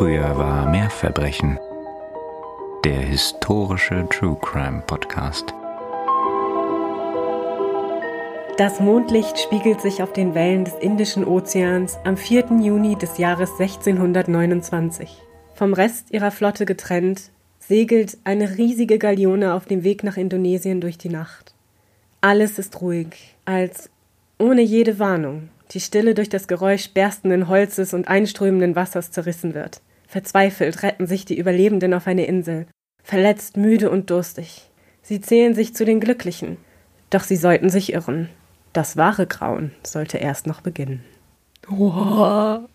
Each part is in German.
Früher war mehr Verbrechen. Der historische True Crime Podcast. Das Mondlicht spiegelt sich auf den Wellen des Indischen Ozeans am 4. Juni des Jahres 1629. Vom Rest ihrer Flotte getrennt, segelt eine riesige Galeone auf dem Weg nach Indonesien durch die Nacht. Alles ist ruhig, als ohne jede Warnung die Stille durch das Geräusch berstenden Holzes und einströmenden Wassers zerrissen wird. Verzweifelt retten sich die Überlebenden auf eine Insel, verletzt, müde und durstig. Sie zählen sich zu den Glücklichen, doch sie sollten sich irren. Das wahre Grauen sollte erst noch beginnen. Wow.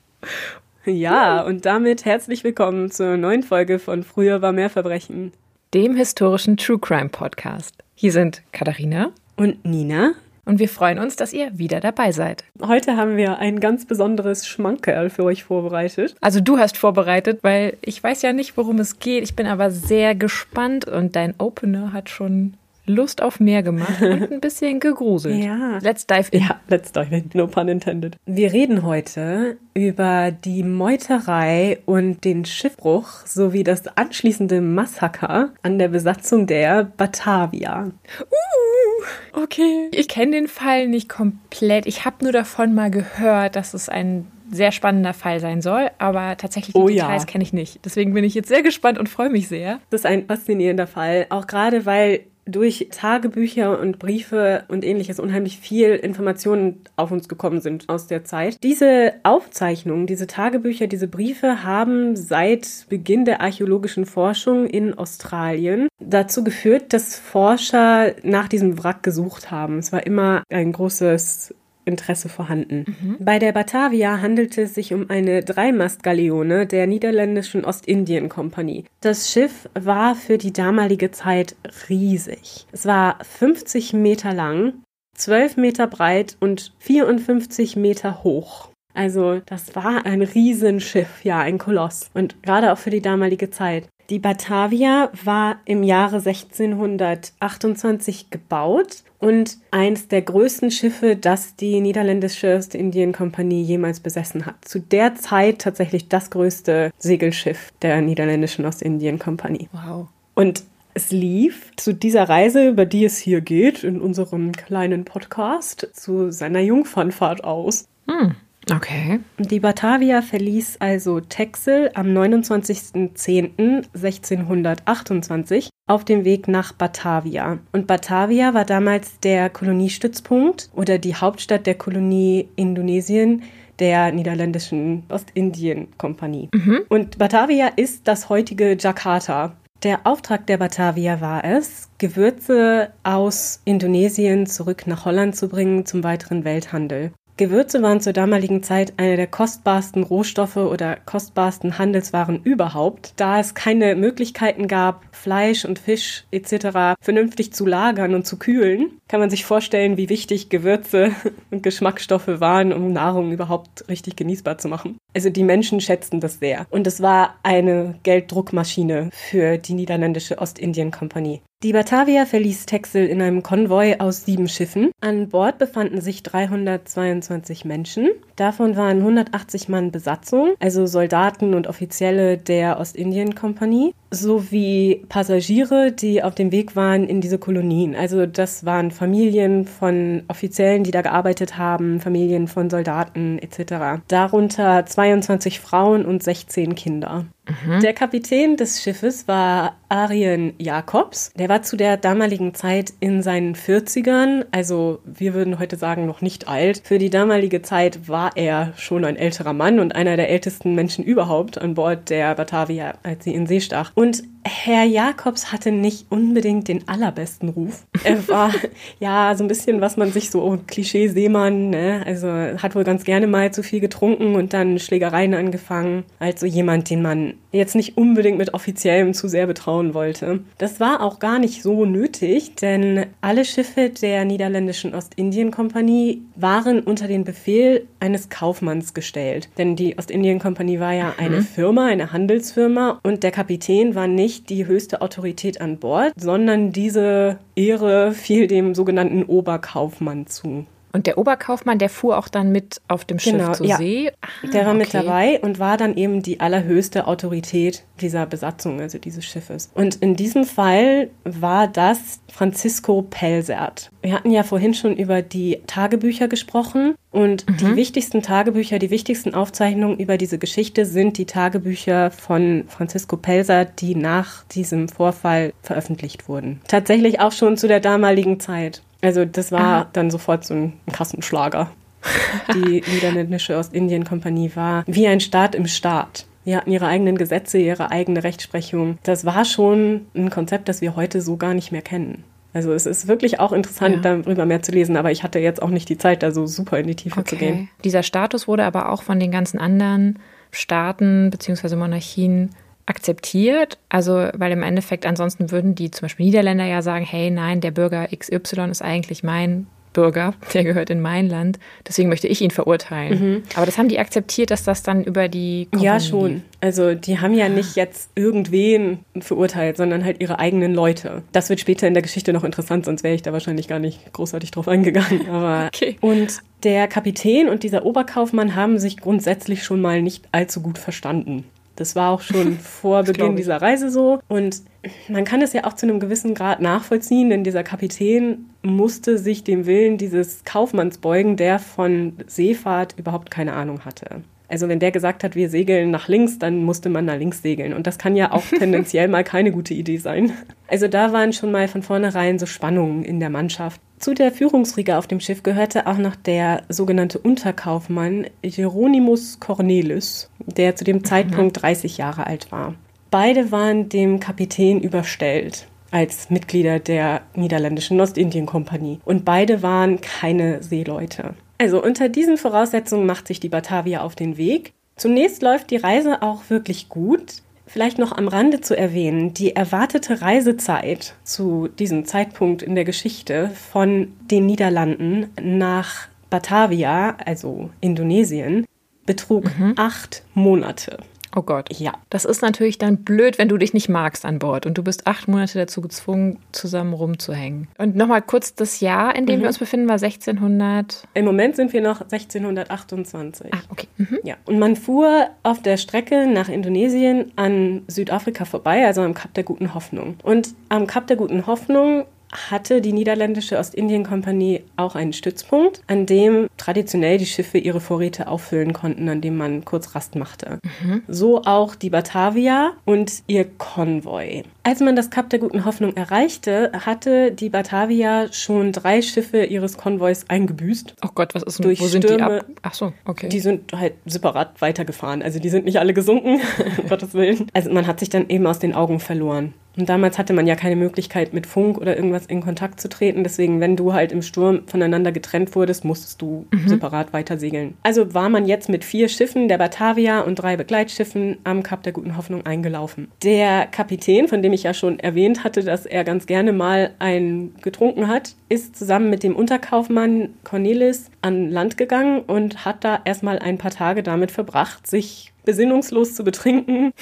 Ja, und damit herzlich willkommen zur neuen Folge von Früher war mehr Verbrechen. Dem historischen True Crime Podcast. Hier sind Katharina und Nina und wir freuen uns, dass ihr wieder dabei seid. Heute haben wir ein ganz besonderes Schmankerl für euch vorbereitet. Also du hast vorbereitet, weil ich weiß ja nicht, worum es geht. Ich bin aber sehr gespannt und dein Opener hat schon Lust auf mehr gemacht und ein bisschen gegruselt. Ja. Let's dive in. Ja, let's dive in. No pun intended. Wir reden heute über die Meuterei und den Schiffbruch sowie das anschließende Massaker an der Besatzung der Batavia. Uh, okay. Ich kenne den Fall nicht komplett. Ich habe nur davon mal gehört, dass es ein sehr spannender Fall sein soll, aber tatsächlich die oh, Details ja. kenne ich nicht. Deswegen bin ich jetzt sehr gespannt und freue mich sehr. Das ist ein faszinierender Fall, auch gerade weil durch Tagebücher und Briefe und ähnliches unheimlich viel Informationen auf uns gekommen sind aus der Zeit. Diese Aufzeichnungen, diese Tagebücher, diese Briefe haben seit Beginn der archäologischen Forschung in Australien dazu geführt, dass Forscher nach diesem Wrack gesucht haben. Es war immer ein großes Interesse vorhanden. Mhm. Bei der Batavia handelte es sich um eine Dreimastgaleone der niederländischen Ostindien-Kompanie. Das Schiff war für die damalige Zeit riesig. Es war 50 Meter lang, 12 Meter breit und 54 Meter hoch. Also das war ein Riesenschiff, ja, ein Koloss. Und gerade auch für die damalige Zeit. Die Batavia war im Jahre 1628 gebaut und eins der größten Schiffe, das die niederländische Ostindien-Kompanie jemals besessen hat. Zu der Zeit tatsächlich das größte Segelschiff der niederländischen Ostindien-Kompanie. Wow. Und es lief zu dieser Reise, über die es hier geht, in unserem kleinen Podcast, zu seiner Jungfernfahrt aus. Hm. Okay. Die Batavia verließ also Texel am 29.10.1628 auf dem Weg nach Batavia. Und Batavia war damals der Koloniestützpunkt oder die Hauptstadt der Kolonie Indonesien der niederländischen Ostindien-Kompanie. Mhm. Und Batavia ist das heutige Jakarta. Der Auftrag der Batavia war es, Gewürze aus Indonesien zurück nach Holland zu bringen zum weiteren Welthandel. Gewürze waren zur damaligen Zeit eine der kostbarsten Rohstoffe oder kostbarsten Handelswaren überhaupt, da es keine Möglichkeiten gab, Fleisch und Fisch etc. vernünftig zu lagern und zu kühlen. Kann man sich vorstellen, wie wichtig Gewürze und Geschmacksstoffe waren, um Nahrung überhaupt richtig genießbar zu machen. Also die Menschen schätzten das sehr. Und es war eine Gelddruckmaschine für die niederländische Ostindien-Kompanie. Die Batavia verließ Texel in einem Konvoi aus sieben Schiffen. An Bord befanden sich 322 Menschen. Davon waren 180 Mann Besatzung, also Soldaten und Offizielle der Ostindien-Kompanie, sowie Passagiere, die auf dem Weg waren in diese Kolonien. Also das waren Familien von Offiziellen, die da gearbeitet haben, Familien von Soldaten etc. Darunter 22 Frauen und 16 Kinder. Mhm. Der Kapitän des Schiffes war Arjen Jacobs. Der war zu der damaligen Zeit in seinen 40ern, also wir würden heute sagen noch nicht alt. Für die damalige Zeit war er schon ein älterer Mann und einer der ältesten Menschen überhaupt an Bord der Batavia, als sie in See stach. Und und Herr Jacobs hatte nicht unbedingt den allerbesten Ruf. Er war ja so ein bisschen, was man sich so oh, Klischee-Seemann, ne? also hat wohl ganz gerne mal zu viel getrunken und dann Schlägereien angefangen. Also jemand, den man jetzt nicht unbedingt mit offiziellem zu sehr betrauen wollte. Das war auch gar nicht so nötig, denn alle Schiffe der niederländischen Ostindien-Kompanie waren unter den Befehl eines Kaufmanns gestellt. Denn die Ostindien-Kompanie war ja eine mhm. Firma, eine Handelsfirma und der Kapitän war nicht nicht die höchste Autorität an Bord, sondern diese Ehre fiel dem sogenannten Oberkaufmann zu. Und der Oberkaufmann, der fuhr auch dann mit auf dem Schiff Genau, zur ja. See. Ah, Der war mit okay. dabei und war dann eben die allerhöchste Autorität dieser Besatzung, also dieses Schiffes. Und in diesem Fall war das Francisco Pelsert. Wir hatten ja vorhin schon über die Tagebücher gesprochen und die wichtigsten Tagebücher, die wichtigsten Aufzeichnungen über diese Geschichte sind die Tagebücher von Francisco Pelsert, die nach diesem Vorfall veröffentlicht wurden. Tatsächlich auch schon zu der damaligen Zeit. Also das war dann sofort so ein Kassenschlager. Die niederländische Ostindien-Kompanie war wie ein Staat im Staat. Die hatten ihre eigenen Gesetze, ihre eigene Rechtsprechung. Das war schon ein Konzept, das wir heute so gar nicht mehr kennen. Also es ist wirklich auch interessant, Ja. darüber mehr zu lesen, aber ich hatte jetzt auch nicht die Zeit, da so super in die Tiefe zu gehen. Okay. Dieser Status wurde aber auch von den ganzen anderen Staaten bzw. Monarchien akzeptiert. Also, weil im Endeffekt ansonsten würden die zum Beispiel Niederländer ja sagen, hey, nein, der Bürger XY ist eigentlich mein Bürger, der gehört in mein Land, deswegen möchte ich ihn verurteilen. Aber das haben die akzeptiert, dass das dann über die Kompanie Mhm. Ja, schon. Also die haben ja nicht jetzt irgendwen verurteilt, sondern halt ihre eigenen Leute. Das wird später in der Geschichte noch interessant, sonst wäre ich da wahrscheinlich gar nicht großartig drauf eingegangen. Aber Okay. und der Kapitän und dieser Oberkaufmann haben sich grundsätzlich schon mal nicht allzu gut verstanden. Das war auch schon vor Beginn dieser Reise so. Und man kann es ja auch zu einem gewissen Grad nachvollziehen, denn dieser Kapitän musste sich dem Willen dieses Kaufmanns beugen, der von Seefahrt überhaupt keine Ahnung hatte. Also wenn der gesagt hat, wir segeln nach links, dann musste man nach links segeln. Und das kann ja auch tendenziell mal keine gute Idee sein. Also da waren schon mal von vornherein so Spannungen in der Mannschaft. Zu der Führungsriege auf dem Schiff gehörte auch noch der sogenannte Unterkaufmann Hieronymus Cornelis, der zu dem Zeitpunkt 30 Jahre alt war. Beide waren dem Kapitän überstellt als Mitglieder der niederländischen Ostindien-Kompanie. Und beide waren keine Seeleute. Also unter diesen Voraussetzungen macht sich die Batavia auf den Weg. Zunächst läuft die Reise auch wirklich gut. Vielleicht noch am Rande zu erwähnen, die erwartete Reisezeit zu diesem Zeitpunkt in der Geschichte von den Niederlanden nach Batavia, also Indonesien, betrug acht Monate. Oh Gott. Ja. Das ist natürlich dann blöd, wenn du dich nicht magst an Bord und du bist acht Monate dazu gezwungen, zusammen rumzuhängen. Und nochmal kurz das Jahr, in dem wir uns befinden, war 1600. Im Moment sind wir noch 1628. Ah, okay. Mhm. Ja, und man fuhr auf der Strecke nach Indonesien an Südafrika vorbei, also am Kap der Guten Hoffnung. Und am Kap der Guten Hoffnung hatte die niederländische Ostindien-Kompanie auch einen Stützpunkt, an dem traditionell die Schiffe ihre Vorräte auffüllen konnten, an dem man kurz Rast machte. So auch die Batavia und ihr Konvoi. Als man das Kap der Guten Hoffnung erreichte, hatte die Batavia schon drei Schiffe ihres Konvois eingebüßt. Oh Gott, was ist denn, Durch wo sind die Stürme- ab? Ach so, okay. Die sind halt separat weitergefahren. Also die sind nicht alle gesunken, um Gottes Willen. Also man hat sich dann eben aus den Augen verloren. Und damals hatte man ja keine Möglichkeit, mit Funk oder irgendwas in Kontakt zu treten. Deswegen, wenn du halt im Sturm voneinander getrennt wurdest, musstest du separat weiter segeln. Also war man jetzt mit vier Schiffen, der Batavia und drei Begleitschiffen, am Kap der Guten Hoffnung eingelaufen. Der Kapitän, von dem ich ja schon erwähnt hatte, dass er ganz gerne mal einen getrunken hat, ist zusammen mit dem Unterkaufmann Cornelis an Land gegangen und hat da erstmal ein paar Tage damit verbracht, sich besinnungslos zu betrinken,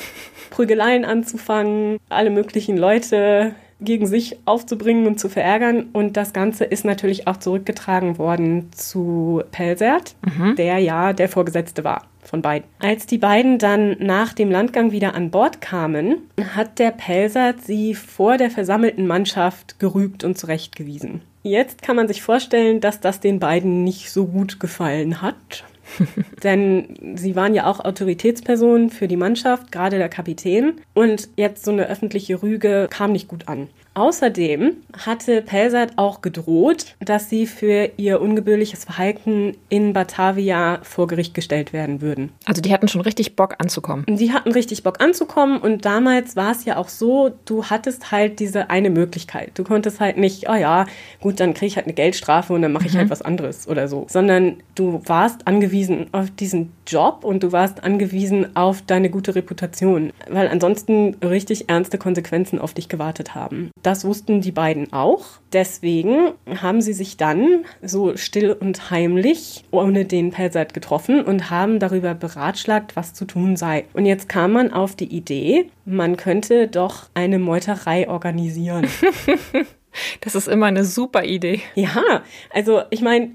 Prügeleien anzufangen, alle möglichen Leute gegen sich aufzubringen und zu verärgern. Und das Ganze ist natürlich auch zurückgetragen worden zu Pelsert, der ja der Vorgesetzte war von beiden. Als die beiden dann nach dem Landgang wieder an Bord kamen, hat der Pelsert sie vor der versammelten Mannschaft gerügt und zurechtgewiesen. Jetzt kann man sich vorstellen, dass das den beiden nicht so gut gefallen hat. Denn sie waren ja auch Autoritätspersonen für die Mannschaft, gerade der Kapitän. Und jetzt so eine öffentliche Rüge kam nicht gut an. Außerdem hatte Pelsat auch gedroht, dass sie für ihr ungebührliches Verhalten in Batavia vor Gericht gestellt werden würden. also die hatten schon richtig Bock anzukommen. Die hatten richtig Bock anzukommen und damals war es ja auch so, du hattest halt diese eine Möglichkeit. Du konntest halt nicht, oh ja, gut, dann kriege ich halt eine Geldstrafe und dann mache ich halt was anderes oder so, sondern du warst angewiesen auf diesen Job und du warst angewiesen auf deine gute Reputation, weil ansonsten richtig ernste Konsequenzen auf dich gewartet haben. Das wussten die beiden auch. Deswegen haben sie sich dann so still und heimlich ohne den Pelsat getroffen und haben darüber beratschlagt, was zu tun sei. Und jetzt kam man auf die Idee, man könnte doch eine Meuterei organisieren. Das ist immer eine super Idee. Ja, also ich meine,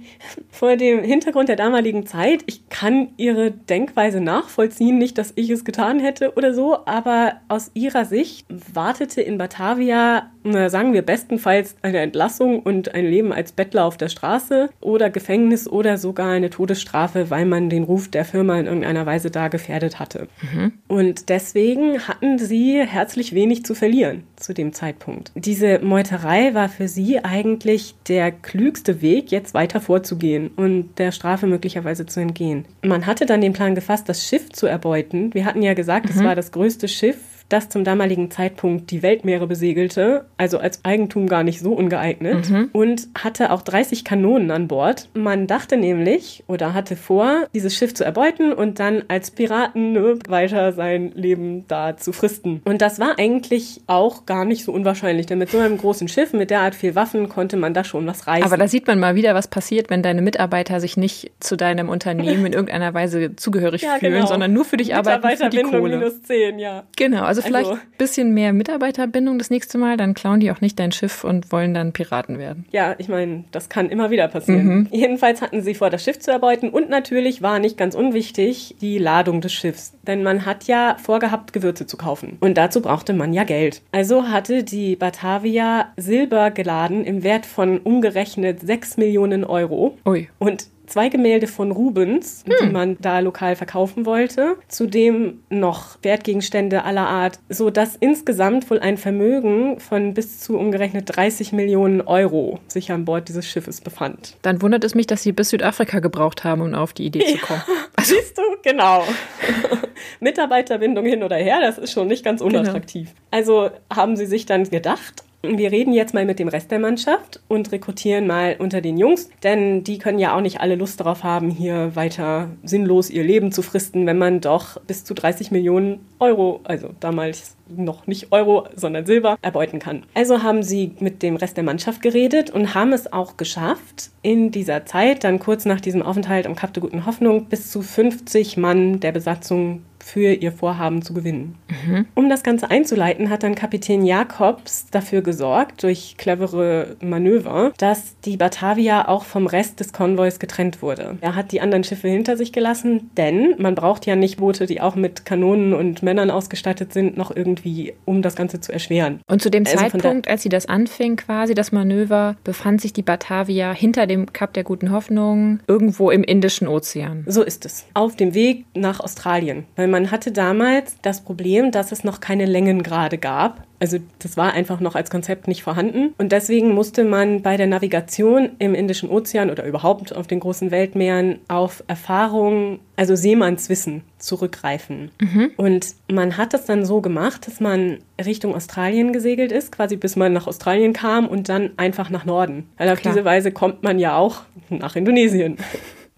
vor dem Hintergrund der damaligen Zeit, ich kann ihre Denkweise nachvollziehen, nicht, dass ich es getan hätte oder so, aber aus ihrer Sicht wartete in Batavia, sagen wir bestenfalls eine Entlassung und ein Leben als Bettler auf der Straße oder Gefängnis oder sogar eine Todesstrafe, weil man den Ruf der Firma in irgendeiner Weise da gefährdet hatte. Mhm. Und deswegen hatten sie herzlich wenig zu verlieren zu dem Zeitpunkt. Diese Meuterei war für sie eigentlich der klügste Weg, jetzt weiter vorzugehen und der Strafe möglicherweise zu entgehen. Man hatte dann den Plan gefasst, das Schiff zu erbeuten. Wir hatten ja gesagt, mhm. es war das größte Schiff das zum damaligen Zeitpunkt die Weltmeere besegelte, also als Eigentum gar nicht so ungeeignet, mhm. und hatte auch 30 Kanonen an Bord. Man dachte nämlich oder hatte vor, dieses Schiff zu erbeuten und dann als Piraten ne, weiter sein Leben da zu fristen. Und das war eigentlich auch gar nicht so unwahrscheinlich, denn mit so einem großen Schiff, mit derart viel Waffen, konnte man da schon was reißen. Aber da sieht man mal wieder, was passiert, wenn deine Mitarbeiter sich nicht zu deinem Unternehmen in irgendeiner Weise zugehörig ja, fühlen, genau. sondern nur für dich arbeiten Kohle. minus 10, ja. Genau, also also vielleicht ein bisschen mehr Mitarbeiterbindung das nächste Mal, dann klauen die auch nicht dein Schiff und wollen dann Piraten werden. Ja, ich meine, das kann immer wieder passieren. Mhm. Jedenfalls hatten sie vor, das Schiff zu erbeuten und natürlich war nicht ganz unwichtig die Ladung des Schiffs. Denn man hat ja vorgehabt, Gewürze zu kaufen. Und dazu brauchte man ja Geld. Also hatte die Batavia Silber geladen im Wert von umgerechnet 6 Millionen Euro. Ui. Und zwei Gemälde von Rubens, hm. die man da lokal verkaufen wollte. Zudem noch Wertgegenstände aller Art, so dass insgesamt wohl ein Vermögen von bis zu umgerechnet 30 Millionen Euro sich an Bord dieses Schiffes befand. Dann wundert es mich, dass sie bis Südafrika gebraucht haben, um auf die Idee ja. zu kommen. Also. Siehst du, genau. Mitarbeiterbindung hin oder her, das ist schon nicht ganz genau. unattraktiv. Genau. Also haben sie sich dann gedacht, wir reden jetzt mal mit dem Rest der Mannschaft und rekrutieren mal unter den Jungs, denn die können ja auch nicht alle Lust darauf haben, hier weiter sinnlos ihr Leben zu fristen, wenn man doch bis zu 30 Millionen Euro, also damals noch nicht Euro, sondern Silber, erbeuten kann. Also haben sie mit dem Rest der Mannschaft geredet und haben es auch geschafft, in dieser Zeit, dann kurz nach diesem Aufenthalt am Kap der Guten Hoffnung, bis zu 50 Mann der Besatzung für ihr Vorhaben zu gewinnen. Mhm. Um das Ganze einzuleiten, hat dann Kapitän Jakobs dafür gesorgt, durch clevere Manöver, dass die Batavia auch vom Rest des Konvois getrennt wurde. Er hat die anderen Schiffe hinter sich gelassen, denn man braucht ja nicht Boote, die auch mit Kanonen und Männern ausgestattet sind, noch irgendwie, um das Ganze zu erschweren. Und zu dem also Zeitpunkt, als sie das anfing, quasi das Manöver, befand sich die Batavia hinter dem Kap der Guten Hoffnung irgendwo im Indischen Ozean. So ist es. Auf dem Weg nach Australien, weil man man hatte damals das Problem, dass es noch keine Längengrade gab. Also das war einfach noch als Konzept nicht vorhanden. Und deswegen musste man bei der Navigation im Indischen Ozean oder überhaupt auf den großen Weltmeeren auf Erfahrungen, also Seemannswissen zurückgreifen. Mhm. Und man hat das dann so gemacht, dass man Richtung Australien gesegelt ist, quasi bis man nach Australien kam und dann einfach nach Norden. Weil auf Klar. diese Weise kommt man ja auch nach Indonesien.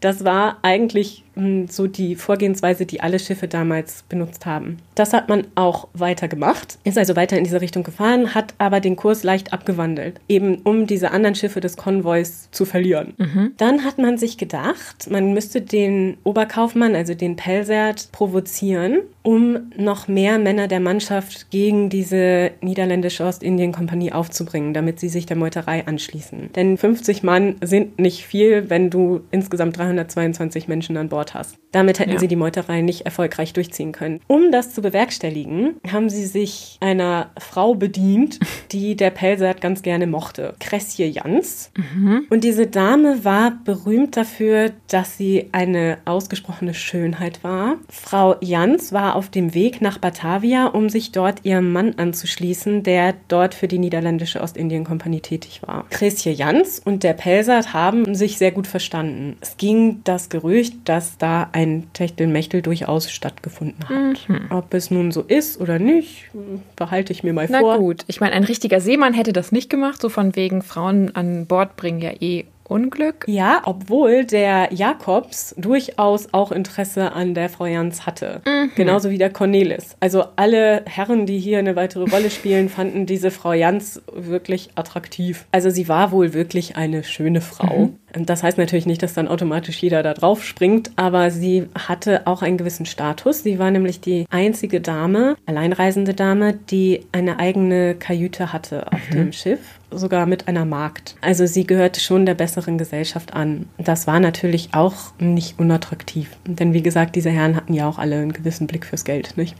Das war eigentlich so die Vorgehensweise, die alle Schiffe damals benutzt haben. Das hat man auch weiter gemacht, ist also weiter in diese Richtung gefahren, hat aber den Kurs leicht abgewandelt, eben um diese anderen Schiffe des Konvois zu verlieren. Mhm. Dann hat man sich gedacht, man müsste den Oberkaufmann, also den Pelsert, provozieren, um noch mehr Männer der Mannschaft gegen diese niederländische Ostindien-Kompanie aufzubringen, damit sie sich der Meuterei anschließen. Denn 50 Mann sind nicht viel, wenn du insgesamt 322 Menschen an Bord hast. Damit hätten ja. sie die Meuterei nicht erfolgreich durchziehen können. Um das zu bewerkstelligen, haben sie sich einer Frau bedient, die der Pelsert ganz gerne mochte. Kressje Jans. Mhm. Und diese Dame war berühmt dafür, dass sie eine ausgesprochene Schönheit war. Frau Jans war auf dem Weg nach Batavia, um sich dort ihrem Mann anzuschließen, der dort für die niederländische Ostindien-Kompanie tätig war. Kressje Jans und der Pelsert haben sich sehr gut verstanden. Es ging das Gerücht, dass da ein Techtelmechtel durchaus stattgefunden hat. Mhm. Ob es nun so ist oder nicht, behalte ich mir mal Na vor. Na gut, ich meine, ein richtiger Seemann hätte das nicht gemacht, so von wegen Frauen an Bord bringen ja eh Unglück. Ja, obwohl der Jakobs durchaus auch Interesse an der Frau Jans hatte. Mhm. Genauso wie der Cornelis. Also alle Herren, die hier eine weitere Rolle spielen, fanden diese Frau Jans wirklich attraktiv. Also sie war wohl wirklich eine schöne Frau. Mhm. Das heißt natürlich nicht, dass dann automatisch jeder da drauf springt, aber sie hatte auch einen gewissen Status. Sie war nämlich die einzige Dame, alleinreisende Dame, die eine eigene Kajüte hatte auf mhm. dem Schiff, sogar mit einer Magd. Also sie gehörte schon der besseren Gesellschaft an. Das war natürlich auch nicht unattraktiv, denn wie gesagt, diese Herren hatten ja auch alle einen gewissen Blick fürs Geld, nicht?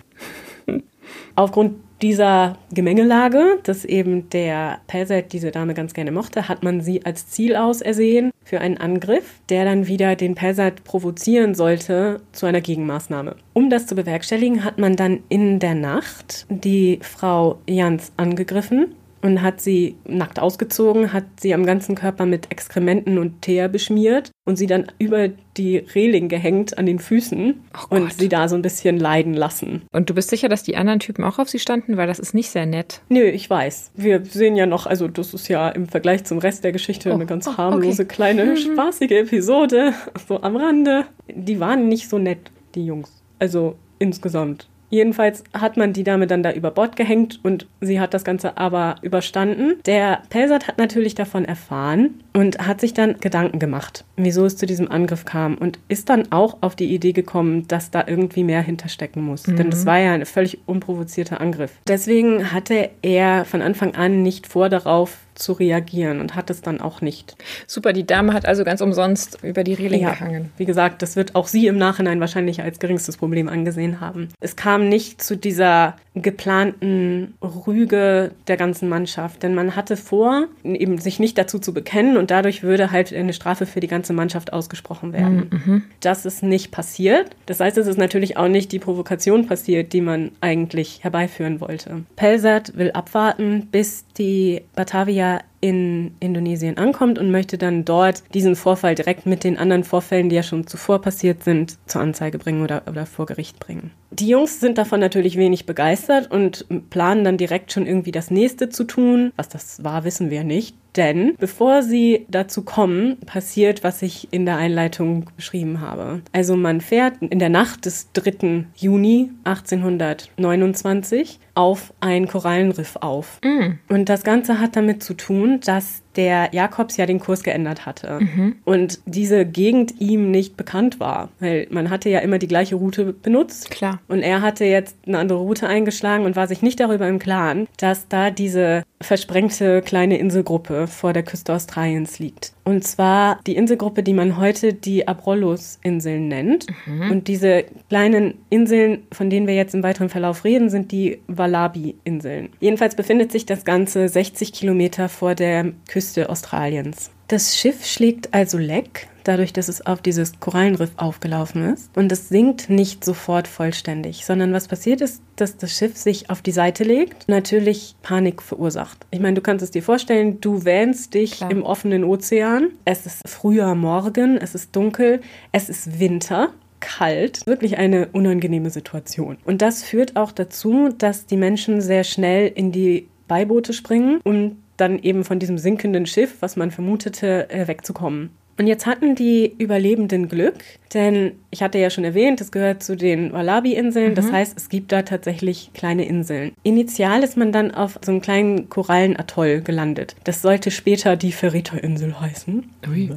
Aufgrund dieser Gemengelage, dass eben der Pelset diese Dame ganz gerne mochte, hat man sie als Ziel ausersehen für einen Angriff, der dann wieder den Pelset provozieren sollte zu einer Gegenmaßnahme. Um das zu bewerkstelligen, hat man dann in der Nacht die Frau Jans angegriffen und hat sie nackt ausgezogen, hat sie am ganzen Körper mit Exkrementen und Teer beschmiert und sie dann über die Reling gehängt an den Füßen oh und sie da so ein bisschen leiden lassen. Und du bist sicher, dass die anderen Typen auch auf sie standen, weil das ist nicht sehr nett. Nö, ich weiß. Wir sehen ja noch, also das ist ja im Vergleich zum Rest der Geschichte oh, eine ganz oh, harmlose okay. kleine mhm. spaßige Episode so am Rande. Die waren nicht so nett, die Jungs. Also insgesamt. Jedenfalls hat man die Dame dann da über Bord gehängt und sie hat das Ganze aber überstanden. Der Pelsat hat natürlich davon erfahren und hat sich dann Gedanken gemacht, wieso es zu diesem Angriff kam und ist dann auch auf die Idee gekommen, dass da irgendwie mehr hinterstecken muss. Mhm. Denn das war ja ein völlig unprovozierter Angriff. Deswegen hatte er von Anfang an nicht vor, darauf zu reagieren und hat es dann auch nicht. Super, die Dame hat also ganz umsonst über die Reling ja, gehangen. Wie gesagt, das wird auch sie im Nachhinein wahrscheinlich als geringstes Problem angesehen haben. Es kam nicht zu dieser geplanten Rüge der ganzen Mannschaft, denn man hatte vor, eben sich nicht dazu zu bekennen und dadurch würde halt eine Strafe für die ganze Mannschaft ausgesprochen werden. Mhm. Das ist nicht passiert. Das heißt, es ist natürlich auch nicht die Provokation passiert, die man eigentlich herbeiführen wollte. Pelsat will abwarten, bis die Batavia in Indonesien ankommt und möchte dann dort diesen Vorfall direkt mit den anderen Vorfällen, die ja schon zuvor passiert sind, zur Anzeige bringen oder, oder vor Gericht bringen. Die Jungs sind davon natürlich wenig begeistert und planen dann direkt schon irgendwie das nächste zu tun. Was das war, wissen wir nicht. Denn bevor sie dazu kommen, passiert, was ich in der Einleitung beschrieben habe. Also man fährt in der Nacht des 3. Juni 1829 auf ein Korallenriff auf. Mm. Und das Ganze hat damit zu tun, dass der Jakobs ja den Kurs geändert hatte mhm. und diese Gegend ihm nicht bekannt war, weil man hatte ja immer die gleiche Route benutzt. Klar. Und er hatte jetzt eine andere Route eingeschlagen und war sich nicht darüber im Klaren, dass da diese versprengte kleine Inselgruppe vor der Küste Australiens liegt. Und zwar die Inselgruppe, die man heute die Abrollos-Inseln nennt. Mhm. Und diese kleinen Inseln, von denen wir jetzt im weiteren Verlauf reden, sind die Wallabi-Inseln. Jedenfalls befindet sich das Ganze 60 Kilometer vor der Küste Australiens. Das Schiff schlägt also Leck, dadurch, dass es auf dieses Korallenriff aufgelaufen ist. Und es sinkt nicht sofort vollständig, sondern was passiert ist, dass das Schiff sich auf die Seite legt, natürlich Panik verursacht. Ich meine, du kannst es dir vorstellen, du wähnst dich Klar. im offenen Ozean. Es ist früher Morgen, es ist dunkel, es ist Winter kalt. Wirklich eine unangenehme Situation. Und das führt auch dazu, dass die Menschen sehr schnell in die Beiboote springen, um dann eben von diesem sinkenden Schiff, was man vermutete, äh, wegzukommen. Und jetzt hatten die Überlebenden Glück, denn ich hatte ja schon erwähnt, es gehört zu den Wallabi-Inseln. Mhm. Das heißt, es gibt da tatsächlich kleine Inseln. Initial ist man dann auf so einem kleinen Korallenatoll gelandet. Das sollte später die Ferrita-Insel heißen. Ui.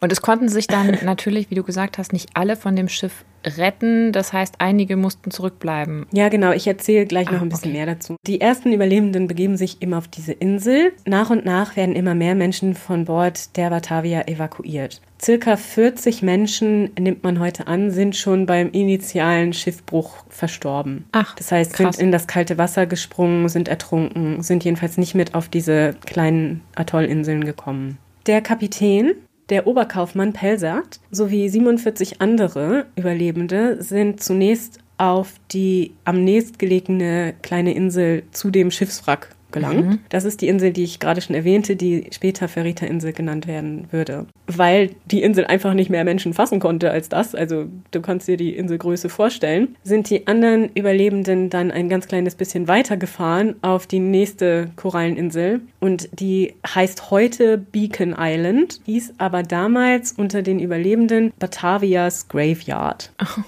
Und es konnten sich dann natürlich, wie du gesagt hast, nicht alle von dem Schiff retten. Das heißt, einige mussten zurückbleiben. Ja, genau. Ich erzähle gleich noch ah, ein bisschen okay. mehr dazu. Die ersten Überlebenden begeben sich immer auf diese Insel. Nach und nach werden immer mehr Menschen von Bord der Batavia evakuiert. Circa 40 Menschen, nimmt man heute an, sind schon beim initialen Schiffbruch verstorben. Ach, das heißt, krass. sind in das kalte Wasser gesprungen, sind ertrunken, sind jedenfalls nicht mit auf diese kleinen Atollinseln gekommen. Der Kapitän der Oberkaufmann Pelsert sowie 47 andere Überlebende sind zunächst auf die am nächstgelegene kleine Insel zu dem Schiffswrack gelangt. Mhm. Das ist die Insel, die ich gerade schon erwähnte, die später Ferrita-Insel genannt werden würde. Weil die Insel einfach nicht mehr Menschen fassen konnte als das, also du kannst dir die Inselgröße vorstellen, sind die anderen Überlebenden dann ein ganz kleines bisschen weiter gefahren auf die nächste Koralleninsel und die heißt heute Beacon Island, hieß aber damals unter den Überlebenden Batavias Graveyard. Oh.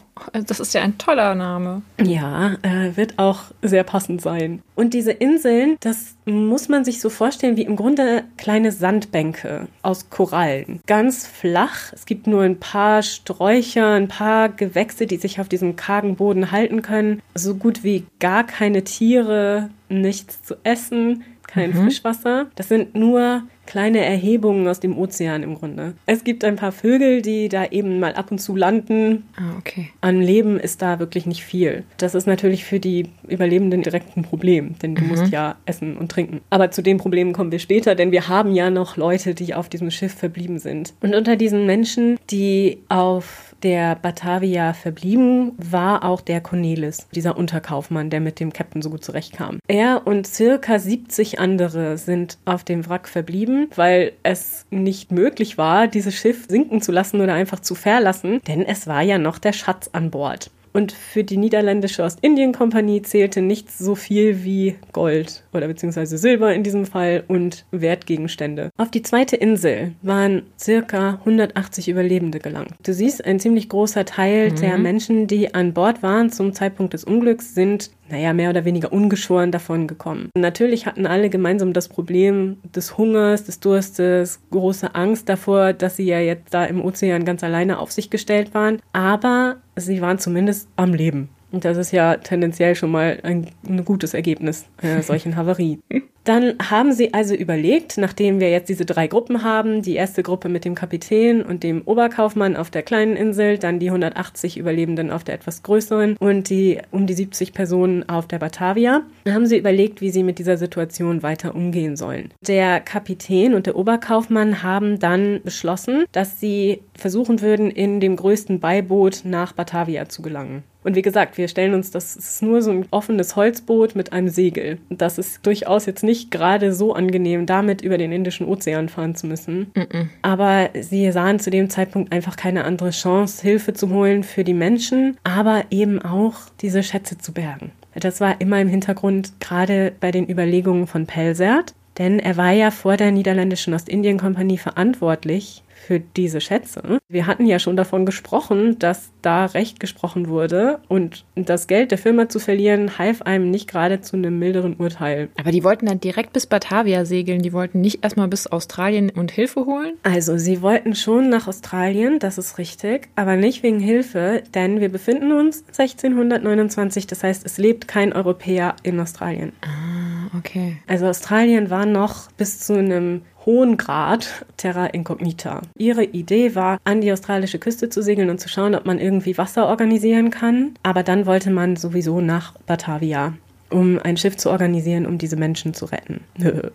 Das ist ja ein toller Name. Ja, äh, wird auch sehr passend sein. Und diese Inseln, das muss man sich so vorstellen wie im Grunde kleine Sandbänke aus Korallen. Ganz flach. Es gibt nur ein paar Sträucher, ein paar Gewächse, die sich auf diesem kargen Boden halten können. So gut wie gar keine Tiere, nichts zu essen kein mhm. Frischwasser. Das sind nur kleine Erhebungen aus dem Ozean im Grunde. Es gibt ein paar Vögel, die da eben mal ab und zu landen. Ah, okay. An Leben ist da wirklich nicht viel. Das ist natürlich für die Überlebenden direkt ein Problem, denn du mhm. musst ja essen und trinken. Aber zu den Problemen kommen wir später, denn wir haben ja noch Leute, die auf diesem Schiff verblieben sind. Und unter diesen Menschen, die auf der Batavia verblieben, war auch der Cornelis, dieser Unterkaufmann, der mit dem Captain so gut zurechtkam. Er und circa 70 andere sind auf dem Wrack verblieben, weil es nicht möglich war, dieses Schiff sinken zu lassen oder einfach zu verlassen, denn es war ja noch der Schatz an Bord. Und für die niederländische Ostindien-Kompanie zählte nichts so viel wie Gold oder beziehungsweise Silber in diesem Fall und Wertgegenstände. Auf die zweite Insel waren circa 180 Überlebende gelangt. Du siehst, ein ziemlich großer Teil mhm. der Menschen, die an Bord waren zum Zeitpunkt des Unglücks, sind naja, mehr oder weniger ungeschoren davon gekommen. natürlich hatten alle gemeinsam das Problem des Hungers, des Durstes, große Angst davor, dass sie ja jetzt da im Ozean ganz alleine auf sich gestellt waren. Aber sie waren zumindest am Leben. Und das ist ja tendenziell schon mal ein, ein gutes Ergebnis einer solchen Havarie. Dann haben sie also überlegt, nachdem wir jetzt diese drei Gruppen haben, die erste Gruppe mit dem Kapitän und dem Oberkaufmann auf der kleinen Insel, dann die 180 Überlebenden auf der etwas größeren und die um die 70 Personen auf der Batavia, dann haben sie überlegt, wie sie mit dieser Situation weiter umgehen sollen. Der Kapitän und der Oberkaufmann haben dann beschlossen, dass sie versuchen würden, in dem größten Beiboot nach Batavia zu gelangen. Und wie gesagt, wir stellen uns, das ist nur so ein offenes Holzboot mit einem Segel. Das ist durchaus jetzt nicht gerade so angenehm, damit über den Indischen Ozean fahren zu müssen. Mm -mm. Aber sie sahen zu dem Zeitpunkt einfach keine andere Chance, Hilfe zu holen für die Menschen, aber eben auch diese Schätze zu bergen. Das war immer im Hintergrund, gerade bei den Überlegungen von Pelsert. Denn er war ja vor der niederländischen Ostindien-Kompanie verantwortlich für diese Schätze. Wir hatten ja schon davon gesprochen, dass da Recht gesprochen wurde und das Geld der Firma zu verlieren half einem nicht gerade zu einem milderen Urteil. Aber die wollten dann direkt bis Batavia segeln, die wollten nicht erstmal bis Australien und Hilfe holen? Also, sie wollten schon nach Australien, das ist richtig, aber nicht wegen Hilfe, denn wir befinden uns 1629, das heißt, es lebt kein Europäer in Australien. Ah, okay. Also Australien war noch bis zu einem hohen Grad Terra Incognita. Ihre Idee war, an die australische Küste zu segeln und zu schauen, ob man irgendwie Wasser organisieren kann. Aber dann wollte man sowieso nach Batavia um ein Schiff zu organisieren, um diese Menschen zu retten.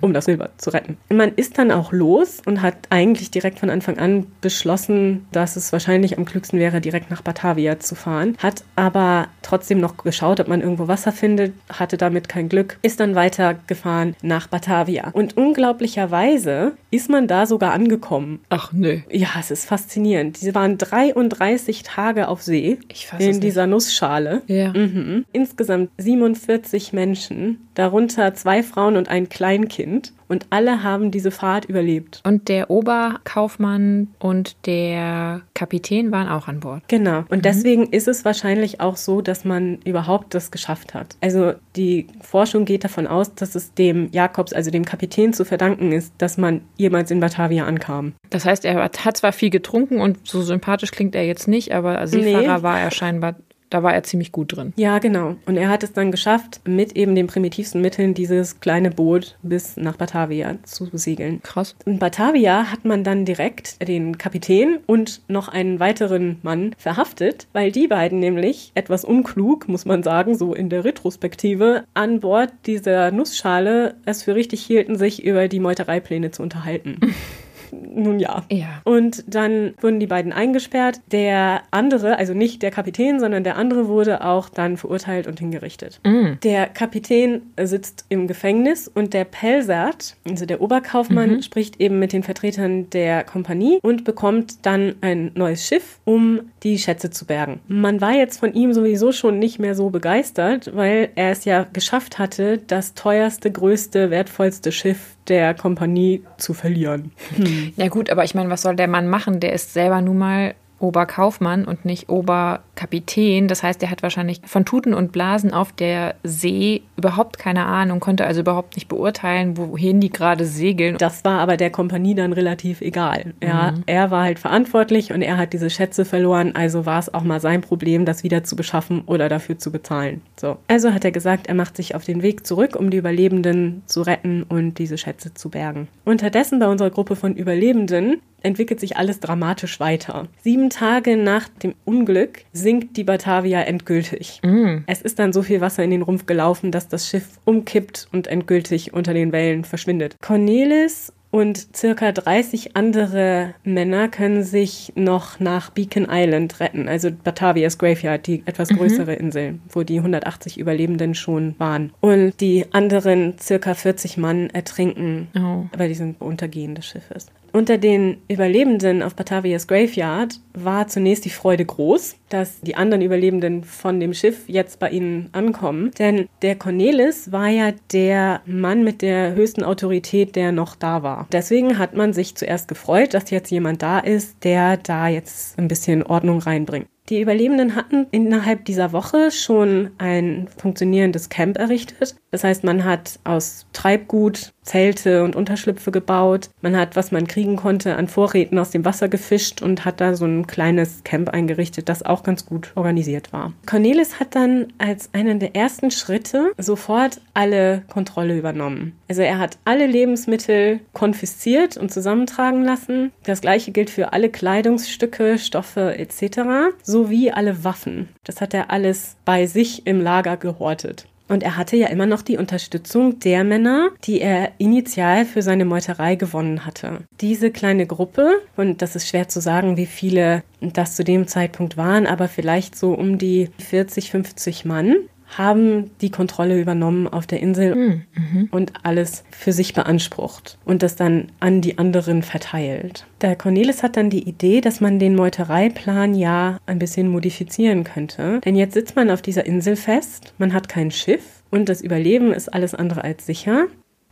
um das Silber zu retten. Man ist dann auch los und hat eigentlich direkt von Anfang an beschlossen, dass es wahrscheinlich am klügsten wäre, direkt nach Batavia zu fahren. Hat aber trotzdem noch geschaut, ob man irgendwo Wasser findet, hatte damit kein Glück, ist dann weitergefahren nach Batavia. Und unglaublicherweise ist man da sogar angekommen. Ach nö. Ja, es ist faszinierend. Die waren 33 Tage auf See in dieser Nussschale. Ja. Mhm. Insgesamt 47 45 Menschen, darunter zwei Frauen und ein Kleinkind. Und alle haben diese Fahrt überlebt. Und der Oberkaufmann und der Kapitän waren auch an Bord. Genau. Und mhm. deswegen ist es wahrscheinlich auch so, dass man überhaupt das geschafft hat. Also die Forschung geht davon aus, dass es dem Jakobs, also dem Kapitän, zu verdanken ist, dass man jemals in Batavia ankam. Das heißt, er hat zwar viel getrunken und so sympathisch klingt er jetzt nicht, aber Seefahrer nee. war er scheinbar da war er ziemlich gut drin. Ja, genau. Und er hat es dann geschafft, mit eben den primitivsten Mitteln dieses kleine Boot bis nach Batavia zu segeln. Krass. In Batavia hat man dann direkt den Kapitän und noch einen weiteren Mann verhaftet, weil die beiden nämlich etwas unklug, muss man sagen, so in der Retrospektive, an Bord dieser Nussschale es für richtig hielten, sich über die Meutereipläne zu unterhalten. nun ja. Ja. Und dann wurden die beiden eingesperrt. Der andere, also nicht der Kapitän, sondern der andere wurde auch dann verurteilt und hingerichtet. Mm. Der Kapitän sitzt im Gefängnis und der Pelsert, also der Oberkaufmann, mhm. spricht eben mit den Vertretern der Kompanie und bekommt dann ein neues Schiff, um die Schätze zu bergen. Man war jetzt von ihm sowieso schon nicht mehr so begeistert, weil er es ja geschafft hatte, das teuerste, größte, wertvollste Schiff der Kompanie zu verlieren. Hm. Ja gut, aber ich meine, was soll der Mann machen? Der ist selber nun mal Oberkaufmann und nicht Oberkapitän. Das heißt, er hat wahrscheinlich von Tuten und Blasen auf der See überhaupt keine Ahnung, konnte also überhaupt nicht beurteilen, wohin die gerade segeln. Das war aber der Kompanie dann relativ egal. Ja, mhm. Er war halt verantwortlich und er hat diese Schätze verloren, also war es auch mal sein Problem, das wieder zu beschaffen oder dafür zu bezahlen. So. Also hat er gesagt, er macht sich auf den Weg zurück, um die Überlebenden zu retten und diese Schätze zu bergen. Unterdessen bei unserer Gruppe von Überlebenden entwickelt sich alles dramatisch weiter. Sieben Tage nach dem Unglück sinkt die Batavia endgültig. Mm. Es ist dann so viel Wasser in den Rumpf gelaufen, dass das Schiff umkippt und endgültig unter den Wellen verschwindet. Cornelis und circa 30 andere Männer können sich noch nach Beacon Island retten, also Batavia's Graveyard, die etwas mhm. größere mhm. Insel, wo die 180 Überlebenden schon waren. Und die anderen circa 40 Mann ertrinken oh. bei diesem Untergehen des Schiffes. Unter den Überlebenden auf Batavia's Graveyard war zunächst die Freude groß, dass die anderen Überlebenden von dem Schiff jetzt bei ihnen ankommen. Denn der Cornelis war ja der Mann mit der höchsten Autorität, der noch da war. Deswegen hat man sich zuerst gefreut, dass jetzt jemand da ist, der da jetzt ein bisschen Ordnung reinbringt. Die Überlebenden hatten innerhalb dieser Woche schon ein funktionierendes Camp errichtet. Das heißt, man hat aus Treibgut Zelte und Unterschlüpfe gebaut. Man hat, was man kriegen konnte, an Vorräten aus dem Wasser gefischt und hat da so ein kleines Camp eingerichtet, das auch ganz gut organisiert war. Cornelis hat dann als einen der ersten Schritte sofort alle Kontrolle übernommen. Also er hat alle Lebensmittel konfisziert und zusammentragen lassen. Das gleiche gilt für alle Kleidungsstücke, Stoffe etc. sowie alle Waffen. Das hat er alles bei sich im Lager gehortet. Und er hatte ja immer noch die Unterstützung der Männer, die er initial für seine Meuterei gewonnen hatte. Diese kleine Gruppe, und das ist schwer zu sagen, wie viele das zu dem Zeitpunkt waren, aber vielleicht so um die 40, 50 Mann, haben die Kontrolle übernommen auf der Insel hm, mhm. und alles für sich beansprucht und das dann an die anderen verteilt. Der Cornelis hat dann die Idee, dass man den Meutereiplan ja ein bisschen modifizieren könnte. Denn jetzt sitzt man auf dieser Insel fest, man hat kein Schiff und das Überleben ist alles andere als sicher.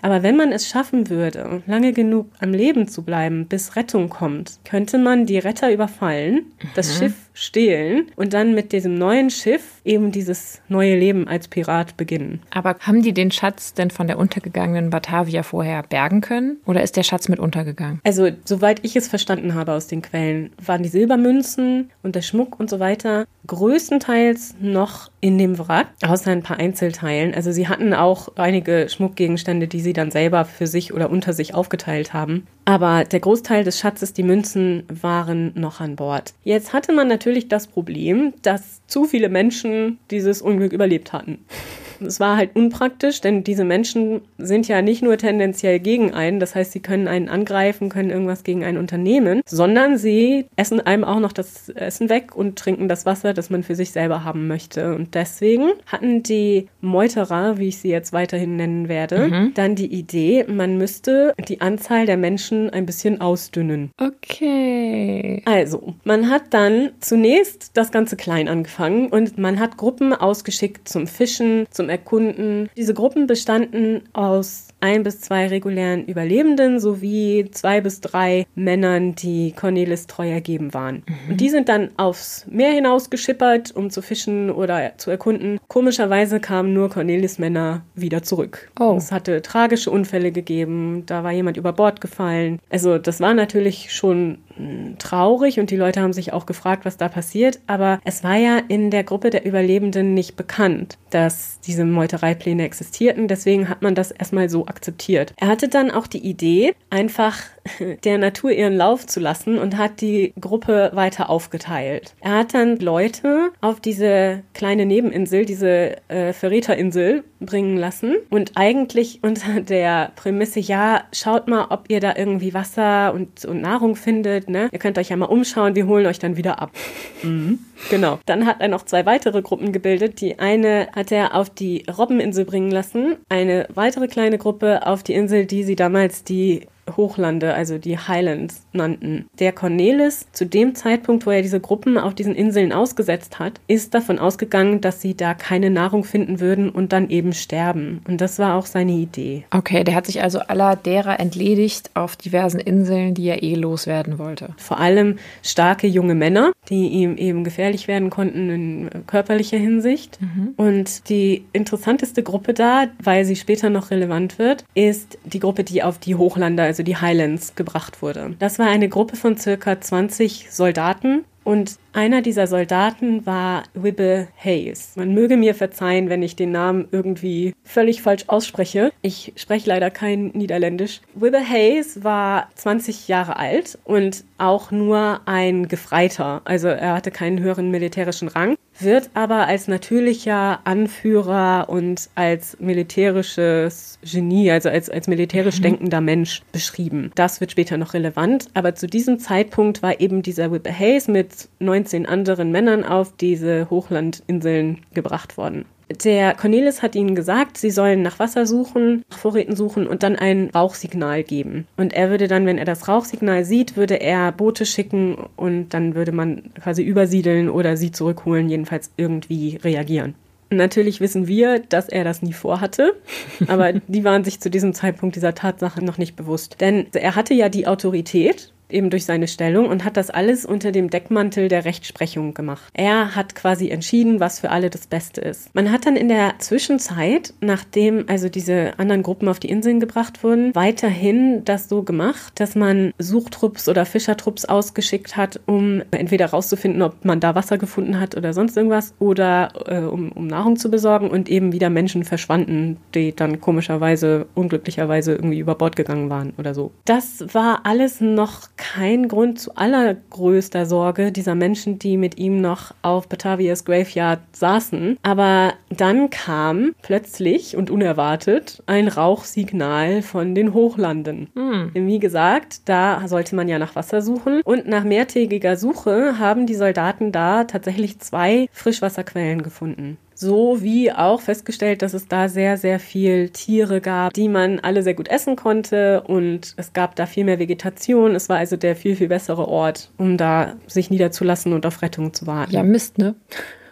Aber wenn man es schaffen würde, lange genug am Leben zu bleiben, bis Rettung kommt, könnte man die Retter überfallen, das mhm. Schiff stehlen und dann mit diesem neuen Schiff eben dieses neue Leben als Pirat beginnen. Aber haben die den Schatz denn von der untergegangenen Batavia vorher bergen können oder ist der Schatz mit untergegangen? Also, soweit ich es verstanden habe aus den Quellen, waren die Silbermünzen und der Schmuck und so weiter größtenteils noch in dem Wrack, außer ein paar Einzelteilen. Also sie hatten auch einige Schmuckgegenstände, die sie dann selber für sich oder unter sich aufgeteilt haben. Aber der Großteil des Schatzes, die Münzen, waren noch an Bord. Jetzt hatte man natürlich das Problem, dass zu viele Menschen dieses Unglück überlebt hatten. Es war halt unpraktisch, denn diese Menschen sind ja nicht nur tendenziell gegen einen, das heißt, sie können einen angreifen, können irgendwas gegen ein Unternehmen, sondern sie essen einem auch noch das Essen weg und trinken das Wasser, das man für sich selber haben möchte. Und deswegen hatten die Meuterer, wie ich sie jetzt weiterhin nennen werde, mhm. dann die Idee, man müsste die Anzahl der Menschen ein bisschen ausdünnen. Okay. Also, man hat dann zunächst das Ganze klein angefangen und man hat Gruppen ausgeschickt zum Fischen, zum Erkunden. Diese Gruppen bestanden aus ein bis zwei regulären Überlebenden sowie zwei bis drei Männern, die Cornelis treu ergeben waren. Mhm. Und die sind dann aufs Meer hinaus geschippert, um zu fischen oder zu erkunden. Komischerweise kamen nur Cornelis Männer wieder zurück. Oh. Es hatte tragische Unfälle gegeben, da war jemand über Bord gefallen. Also das war natürlich schon traurig und die Leute haben sich auch gefragt, was da passiert. Aber es war ja in der Gruppe der Überlebenden nicht bekannt, dass diese Meutereipläne existierten. Deswegen hat man das erstmal so akzeptiert. Er hatte dann auch die Idee, einfach der Natur ihren Lauf zu lassen und hat die Gruppe weiter aufgeteilt. Er hat dann Leute auf diese kleine Nebeninsel, diese äh, Verräterinsel bringen lassen und eigentlich unter der Prämisse, ja, schaut mal, ob ihr da irgendwie Wasser und, und Nahrung findet, ne? Ihr könnt euch ja mal umschauen, wir holen euch dann wieder ab. Mhm. Genau. Dann hat er noch zwei weitere Gruppen gebildet. Die eine hat er auf die Robbeninsel bringen lassen, eine weitere kleine Gruppe auf die Insel, die sie damals die Hochlande, also die Highlands, nannten. Der Cornelis, zu dem Zeitpunkt, wo er diese Gruppen auf diesen Inseln ausgesetzt hat, ist davon ausgegangen, dass sie da keine Nahrung finden würden und dann eben sterben. Und das war auch seine Idee. Okay, der hat sich also aller derer entledigt auf diversen Inseln, die er eh loswerden wollte. Vor allem starke junge Männer, die ihm eben gefährlich werden konnten in körperlicher Hinsicht. Mhm. Und die interessanteste Gruppe da, weil sie später noch relevant wird, ist die Gruppe, die auf die Hochlander, also die Highlands, gebracht wurde. Das war eine Gruppe von circa 20 Soldaten, und einer dieser Soldaten war Wibbe Hayes. Man möge mir verzeihen, wenn ich den Namen irgendwie völlig falsch ausspreche. Ich spreche leider kein Niederländisch. Wibbe Hayes war 20 Jahre alt und auch nur ein Gefreiter. Also er hatte keinen höheren militärischen Rang wird aber als natürlicher Anführer und als militärisches Genie, also als, als militärisch mhm. denkender Mensch beschrieben. Das wird später noch relevant, aber zu diesem Zeitpunkt war eben dieser Whipper Hayes mit 19 anderen Männern auf diese Hochlandinseln gebracht worden. Der Cornelis hat ihnen gesagt, sie sollen nach Wasser suchen, nach Vorräten suchen und dann ein Rauchsignal geben. Und er würde dann, wenn er das Rauchsignal sieht, würde er Boote schicken und dann würde man quasi übersiedeln oder sie zurückholen, jedenfalls irgendwie reagieren. Natürlich wissen wir, dass er das nie vorhatte, aber die waren sich zu diesem Zeitpunkt dieser Tatsache noch nicht bewusst. Denn er hatte ja die Autorität eben durch seine Stellung und hat das alles unter dem Deckmantel der Rechtsprechung gemacht. Er hat quasi entschieden, was für alle das Beste ist. Man hat dann in der Zwischenzeit, nachdem also diese anderen Gruppen auf die Inseln gebracht wurden, weiterhin das so gemacht, dass man Suchtrupps oder Fischertrupps ausgeschickt hat, um entweder rauszufinden, ob man da Wasser gefunden hat oder sonst irgendwas oder äh, um, um Nahrung zu besorgen und eben wieder Menschen verschwanden, die dann komischerweise, unglücklicherweise irgendwie über Bord gegangen waren oder so. Das war alles noch kein Grund zu allergrößter Sorge dieser Menschen, die mit ihm noch auf Batavias Graveyard saßen. Aber dann kam plötzlich und unerwartet ein Rauchsignal von den Hochlanden. Hm. Wie gesagt, da sollte man ja nach Wasser suchen. Und nach mehrtägiger Suche haben die Soldaten da tatsächlich zwei Frischwasserquellen gefunden so wie auch festgestellt, dass es da sehr, sehr viel Tiere gab, die man alle sehr gut essen konnte und es gab da viel mehr Vegetation. Es war also der viel, viel bessere Ort, um da sich niederzulassen und auf Rettung zu warten. Ja, Mist, ne?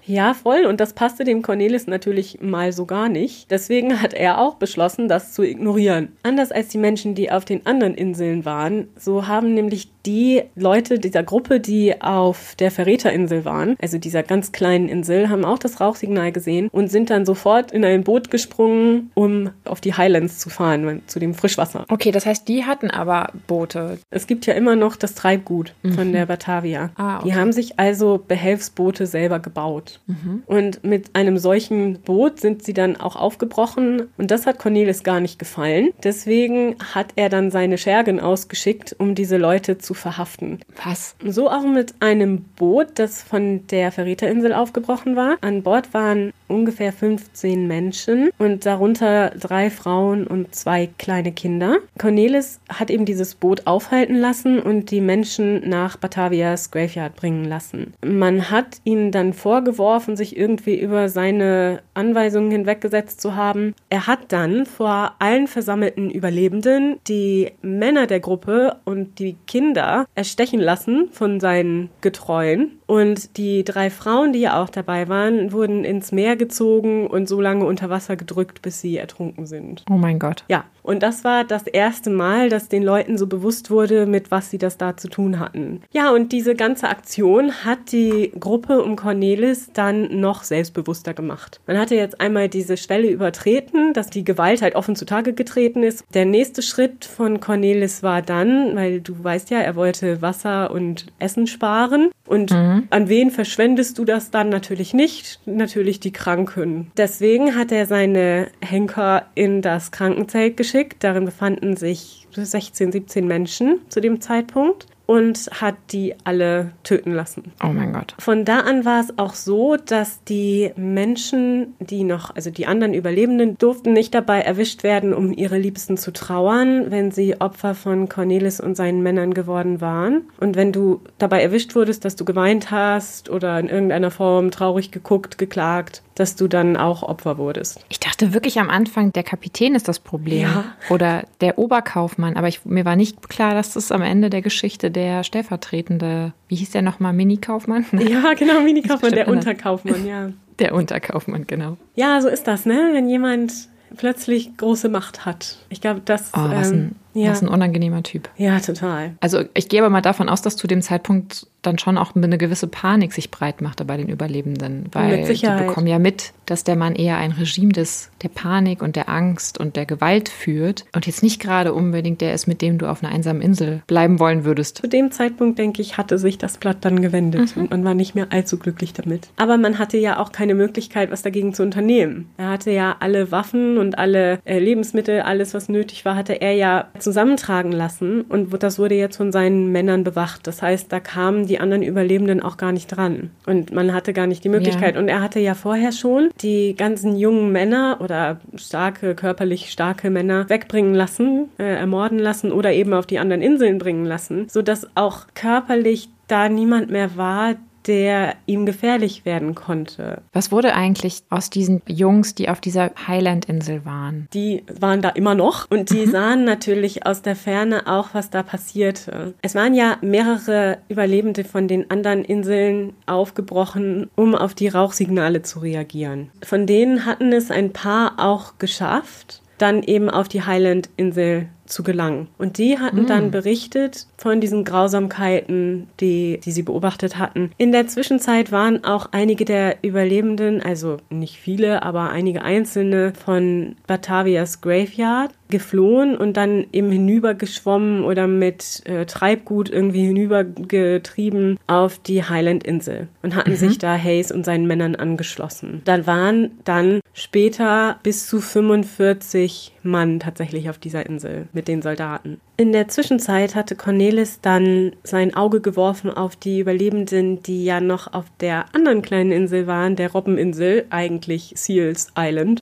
Ja, voll. Und das passte dem Cornelis natürlich mal so gar nicht. Deswegen hat er auch beschlossen, das zu ignorieren. Anders als die Menschen, die auf den anderen Inseln waren, so haben nämlich die Leute dieser Gruppe, die auf der Verräterinsel waren, also dieser ganz kleinen Insel, haben auch das Rauchsignal gesehen und sind dann sofort in ein Boot gesprungen, um auf die Highlands zu fahren, zu dem Frischwasser. Okay, das heißt, die hatten aber Boote. Es gibt ja immer noch das Treibgut mhm. von der Batavia. Ah, okay. Die haben sich also Behelfsboote selber gebaut. Mhm. Und mit einem solchen Boot sind sie dann auch aufgebrochen und das hat Cornelis gar nicht gefallen. Deswegen hat er dann seine Schergen ausgeschickt, um diese Leute zu zu verhaften. Was? So auch mit einem Boot, das von der Verräterinsel aufgebrochen war. An Bord waren ungefähr 15 Menschen und darunter drei Frauen und zwei kleine Kinder. Cornelis hat eben dieses Boot aufhalten lassen und die Menschen nach Batavias Graveyard bringen lassen. Man hat ihnen dann vorgeworfen, sich irgendwie über seine Anweisungen hinweggesetzt zu haben. Er hat dann vor allen versammelten Überlebenden die Männer der Gruppe und die Kinder Kinder erstechen lassen von seinen Getreuen. Und die drei Frauen, die ja auch dabei waren, wurden ins Meer gezogen und so lange unter Wasser gedrückt, bis sie ertrunken sind. Oh mein Gott. Ja, und das war das erste Mal, dass den Leuten so bewusst wurde, mit was sie das da zu tun hatten. Ja, und diese ganze Aktion hat die Gruppe um Cornelis dann noch selbstbewusster gemacht. Man hatte jetzt einmal diese Schwelle übertreten, dass die Gewalt halt offen zutage getreten ist. Der nächste Schritt von Cornelis war dann, weil du weißt ja, er wollte Wasser und Essen sparen. Und mhm. An wen verschwendest du das dann? Natürlich nicht, natürlich die Kranken. Deswegen hat er seine Henker in das Krankenzelt geschickt. Darin befanden sich 16, 17 Menschen zu dem Zeitpunkt. Und hat die alle töten lassen. Oh mein Gott. Von da an war es auch so, dass die Menschen, die noch, also die anderen Überlebenden, durften nicht dabei erwischt werden, um ihre Liebsten zu trauern, wenn sie Opfer von Cornelis und seinen Männern geworden waren. Und wenn du dabei erwischt wurdest, dass du geweint hast oder in irgendeiner Form traurig geguckt, geklagt, dass du dann auch Opfer wurdest. Ich dachte wirklich am Anfang, der Kapitän ist das Problem Ja. oder der Oberkaufmann, aber ich, mir war nicht klar, dass das am Ende der Geschichte der stellvertretende, wie hieß der nochmal, Mini-Kaufmann? Ja, genau, Mini-Kaufmann, der einer. Unterkaufmann, ja. Der Unterkaufmann, genau. Ja, so ist das, ne? Wenn jemand plötzlich große Macht hat. Ich glaube, das. Oh, was ein, ähm, ja. was ein unangenehmer Typ. ja, total. Also ich gehe aber mal davon aus, dass zu dem Zeitpunkt dann schon auch eine gewisse Panik sich breit machte bei den Überlebenden, weil die bekommen ja mit, dass der Mann eher ein Regime des der Panik und der Angst und der Gewalt führt und jetzt nicht gerade unbedingt der ist, mit dem du auf einer einsamen Insel bleiben wollen würdest. Zu dem Zeitpunkt, denke ich, hatte sich das Blatt dann gewendet und man war nicht mehr allzu glücklich damit. Aber man hatte ja auch keine Möglichkeit, was dagegen zu unternehmen. Er hatte ja alle Waffen und alle äh, Lebensmittel, alles, was nötig war, hatte er ja zusammentragen lassen und das wurde jetzt von seinen Männern bewacht. Das heißt, da kamen die anderen Überlebenden auch gar nicht dran und man hatte gar nicht die Möglichkeit. Ja. Und er hatte ja vorher schon die ganzen jungen Männer oder starke, körperlich starke Männer wegbringen lassen, äh, ermorden lassen oder eben auf die anderen Inseln bringen lassen, sodass auch körperlich da niemand mehr war, der ihm gefährlich werden konnte. Was wurde eigentlich aus diesen Jungs, die auf dieser Highland-Insel waren? Die waren da immer noch und die sahen natürlich aus der Ferne auch, was da passierte. Es waren ja mehrere Überlebende von den anderen Inseln aufgebrochen, um auf die Rauchsignale zu reagieren. Von denen hatten es ein paar auch geschafft, dann eben auf die Highland-Insel zu gelangen. Und die hatten dann berichtet von diesen Grausamkeiten, die, die sie beobachtet hatten. In der Zwischenzeit waren auch einige der Überlebenden, also nicht viele, aber einige einzelne von Batavias Graveyard geflohen und dann eben hinübergeschwommen oder mit äh, Treibgut irgendwie hinübergetrieben auf die Highland-Insel und hatten sich da Hayes und seinen Männern angeschlossen. Da waren dann später bis zu 45 Mann tatsächlich auf dieser Insel mit den Soldaten. In der Zwischenzeit hatte Cornelis dann sein Auge geworfen auf die Überlebenden, die ja noch auf der anderen kleinen Insel waren, der Robbeninsel, eigentlich Seals Island.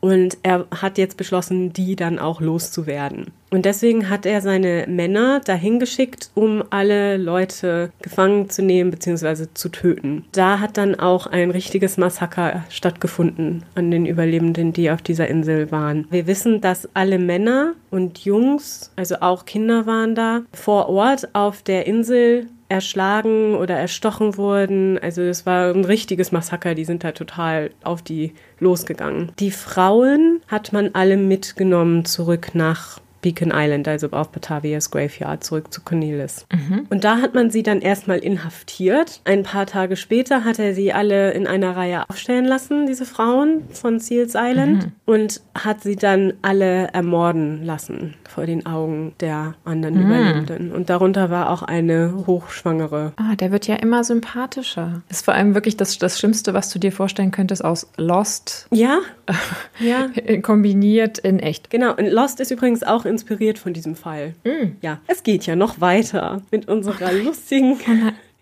Und er hat jetzt beschlossen, die dann auch loszuwerden. Und deswegen hat er seine Männer dahin geschickt, um alle Leute gefangen zu nehmen bzw. zu töten. Da hat dann auch ein richtiges Massaker stattgefunden an den Überlebenden, die auf dieser Insel waren. Wir wissen, dass alle Männer und Jungs, also auch Kinder waren da, vor Ort auf der Insel erschlagen oder erstochen wurden. Also es war ein richtiges Massaker. Die sind da total auf die losgegangen. Die Frauen hat man alle mitgenommen zurück nach Beacon Island, also auf Batavia's Graveyard, zurück zu Cornelis. Und da hat man sie dann erstmal inhaftiert. Ein paar Tage später hat er sie alle in einer Reihe aufstellen lassen, diese Frauen von Seals Island, und hat sie dann alle ermorden lassen vor den Augen der anderen Überlebenden. Und darunter war auch eine hochschwangere. Ah, der wird ja immer sympathischer. Ist vor allem wirklich das, das Schlimmste, was du dir vorstellen könntest aus Lost Ja, ja. kombiniert in echt. Genau, und Lost ist übrigens auch inspiriert von diesem Fall. Ja, es geht ja noch weiter mit unserer lustigen,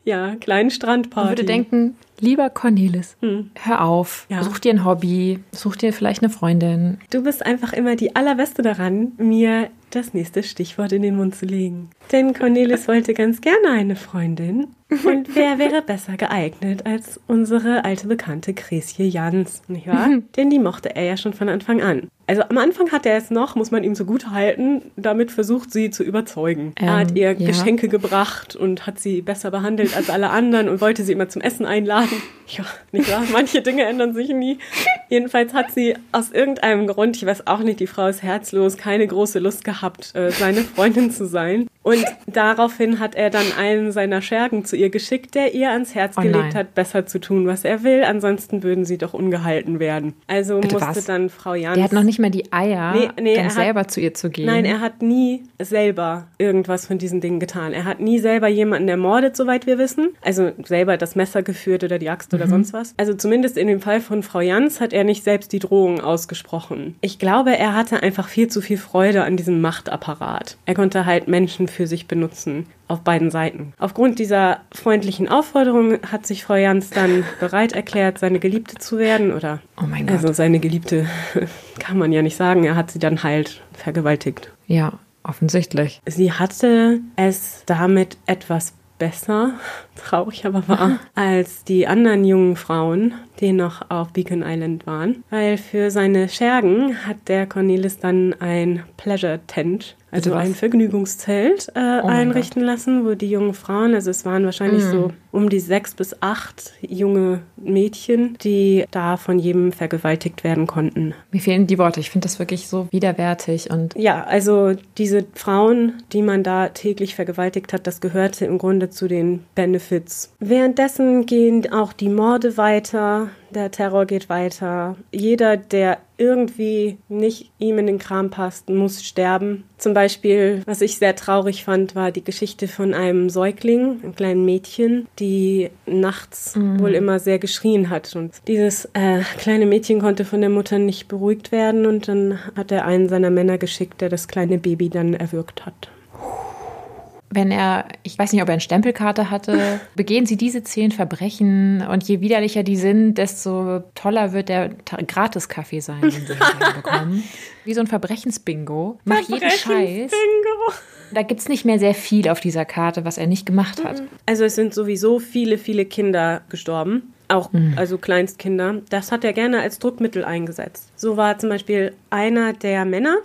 ja, kleinen Strandparty. würde denken, lieber Cornelis, hör auf, Ja. such dir ein Hobby, such dir vielleicht eine Freundin. Du bist einfach immer die allerbeste daran, mir das nächste Stichwort in den Mund zu legen. Denn Cornelis wollte ganz gerne eine Freundin. Und wer wäre besser geeignet als unsere alte Bekannte Gräsje Jans, nicht wahr? Denn die mochte er ja schon von Anfang an. Also am Anfang hat er es noch, muss man ihm so gut halten, damit versucht sie zu überzeugen. er hat Ähm, ihr ja. Geschenke gebracht und hat sie besser behandelt als alle anderen und wollte sie immer zum Essen einladen. Ja, nicht wahr? Manche Dinge ändern sich nie. Jedenfalls hat sie aus irgendeinem Grund, ich weiß auch nicht, die Frau ist herzlos, keine große Lust gehabt, äh, seine Freundin zu sein. Und daraufhin hat er dann einen seiner Schergen zu ihr geschickt, der ihr ans Herz Oh gelegt hat, besser zu tun, was er will. Ansonsten würden sie doch ungehalten werden. Also Bitte musste was? dann Frau Jans. Der hat noch nicht mal die Eier, Nee, nee, er dann hat- selber zu ihr zu gehen. Nein, er hat nie selber irgendwas von diesen Dingen getan. Er hat nie selber jemanden ermordet, soweit wir wissen. Also selber das Messer geführt oder die Axt Mhm. oder sonst was. Also zumindest in dem Fall von Frau Jans hat er nicht selbst die Drohung ausgesprochen. Ich glaube, er hatte einfach viel zu viel Freude an diesem Machtapparat. Er konnte halt Menschen für sich benutzen, auf beiden Seiten. Aufgrund dieser freundlichen Aufforderung hat sich Frau Jans dann bereit erklärt, seine Geliebte zu werden oder Oh mein Gott. also seine Geliebte kann man ja nicht sagen, er hat sie dann halt vergewaltigt. ja, offensichtlich. Sie hatte es damit etwas besser, traurig aber wahr, als die anderen jungen Frauen, die noch auf Beacon Island waren. Weil für seine Schergen hat der Cornelis dann ein Pleasure Tent, also ein Vergnügungszelt, äh, Oh einrichten lassen, wo die jungen Frauen, also es waren wahrscheinlich so um die sechs bis acht junge Mädchen, die da von jedem vergewaltigt werden konnten. Mir fehlen die Worte. Ich finde das wirklich so widerwärtig und Ja, also diese Frauen, die man da täglich vergewaltigt hat, das gehörte im Grunde zu den Benefits. Währenddessen gehen auch die Morde weiter, der Terror geht weiter. Jeder, der irgendwie nicht ihm in den Kram passt, muss sterben. Zum Beispiel, was ich sehr traurig fand, war die Geschichte von einem Säugling, einem kleinen Mädchen, die nachts wohl immer sehr geschrien hat. Und dieses äh, kleine Mädchen konnte von der Mutter nicht beruhigt werden und dann hat er einen seiner Männer geschickt, der das kleine Baby dann erwürgt hat. Wenn er, ich weiß nicht, ob er eine Stempelkarte hatte, begehen sie diese zehn Verbrechen und je widerlicher die sind, desto toller wird der Gratis-Kaffee sein, den sie bekommen. Wie so ein Verbrechensbingo. Mach jeden Scheiß. Da gibt es nicht mehr sehr viel auf dieser Karte, was er nicht gemacht hat. Also es sind sowieso viele, viele Kinder gestorben. Auch, also Kleinstkinder. Das hat er gerne als Druckmittel eingesetzt. So war zum Beispiel einer der Männer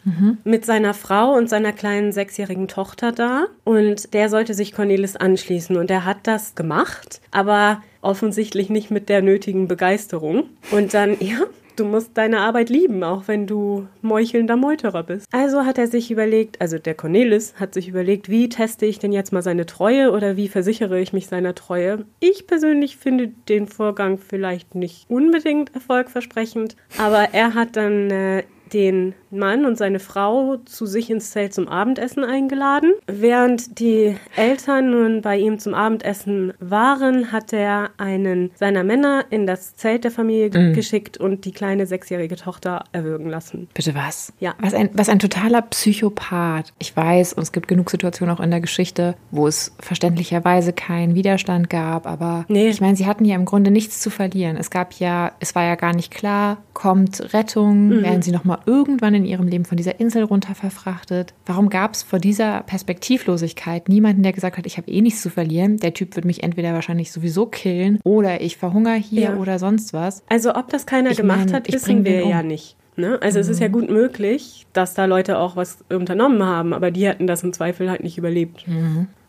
mit seiner Frau und seiner kleinen sechsjährigen Tochter da. Und der sollte sich Cornelis anschließen. Und er hat das gemacht, aber offensichtlich nicht mit der nötigen Begeisterung. Und dann, ja, Du musst deine Arbeit lieben, auch wenn du meuchelnder Meuterer bist. Also hat er sich überlegt, also der Cornelis hat sich überlegt, wie teste ich denn jetzt mal seine Treue oder wie versichere ich mich seiner Treue. Ich persönlich finde den Vorgang vielleicht nicht unbedingt erfolgversprechend, aber er hat dann äh, den Mann und seine Frau zu sich ins Zelt zum Abendessen eingeladen. Während die Eltern nun bei ihm zum Abendessen waren, hat er einen seiner Männer in das Zelt der Familie geschickt und die kleine sechsjährige Tochter erwürgen lassen. Bitte was? Ja. Was ein, was ein totaler Psychopath. Ich weiß, und es gibt genug Situationen auch in der Geschichte, wo es verständlicherweise keinen Widerstand gab, aber Nee. ich meine, sie hatten ja im Grunde nichts zu verlieren. Es gab ja, es war ja gar nicht klar, kommt Rettung, werden sie nochmal irgendwann in ihrem Leben von dieser Insel runter verfrachtet? Warum gab es vor dieser Perspektivlosigkeit niemanden, der gesagt hat, ich habe eh nichts zu verlieren, der Typ wird mich entweder wahrscheinlich sowieso killen oder ich verhungere hier Ja. oder sonst was. Also ob das keiner Ich gemacht mein, hat, wissen wir um. ja nicht. Ne? Also es ist ja gut möglich, dass da Leute auch was unternommen haben, aber die hatten das im Zweifel halt nicht überlebt.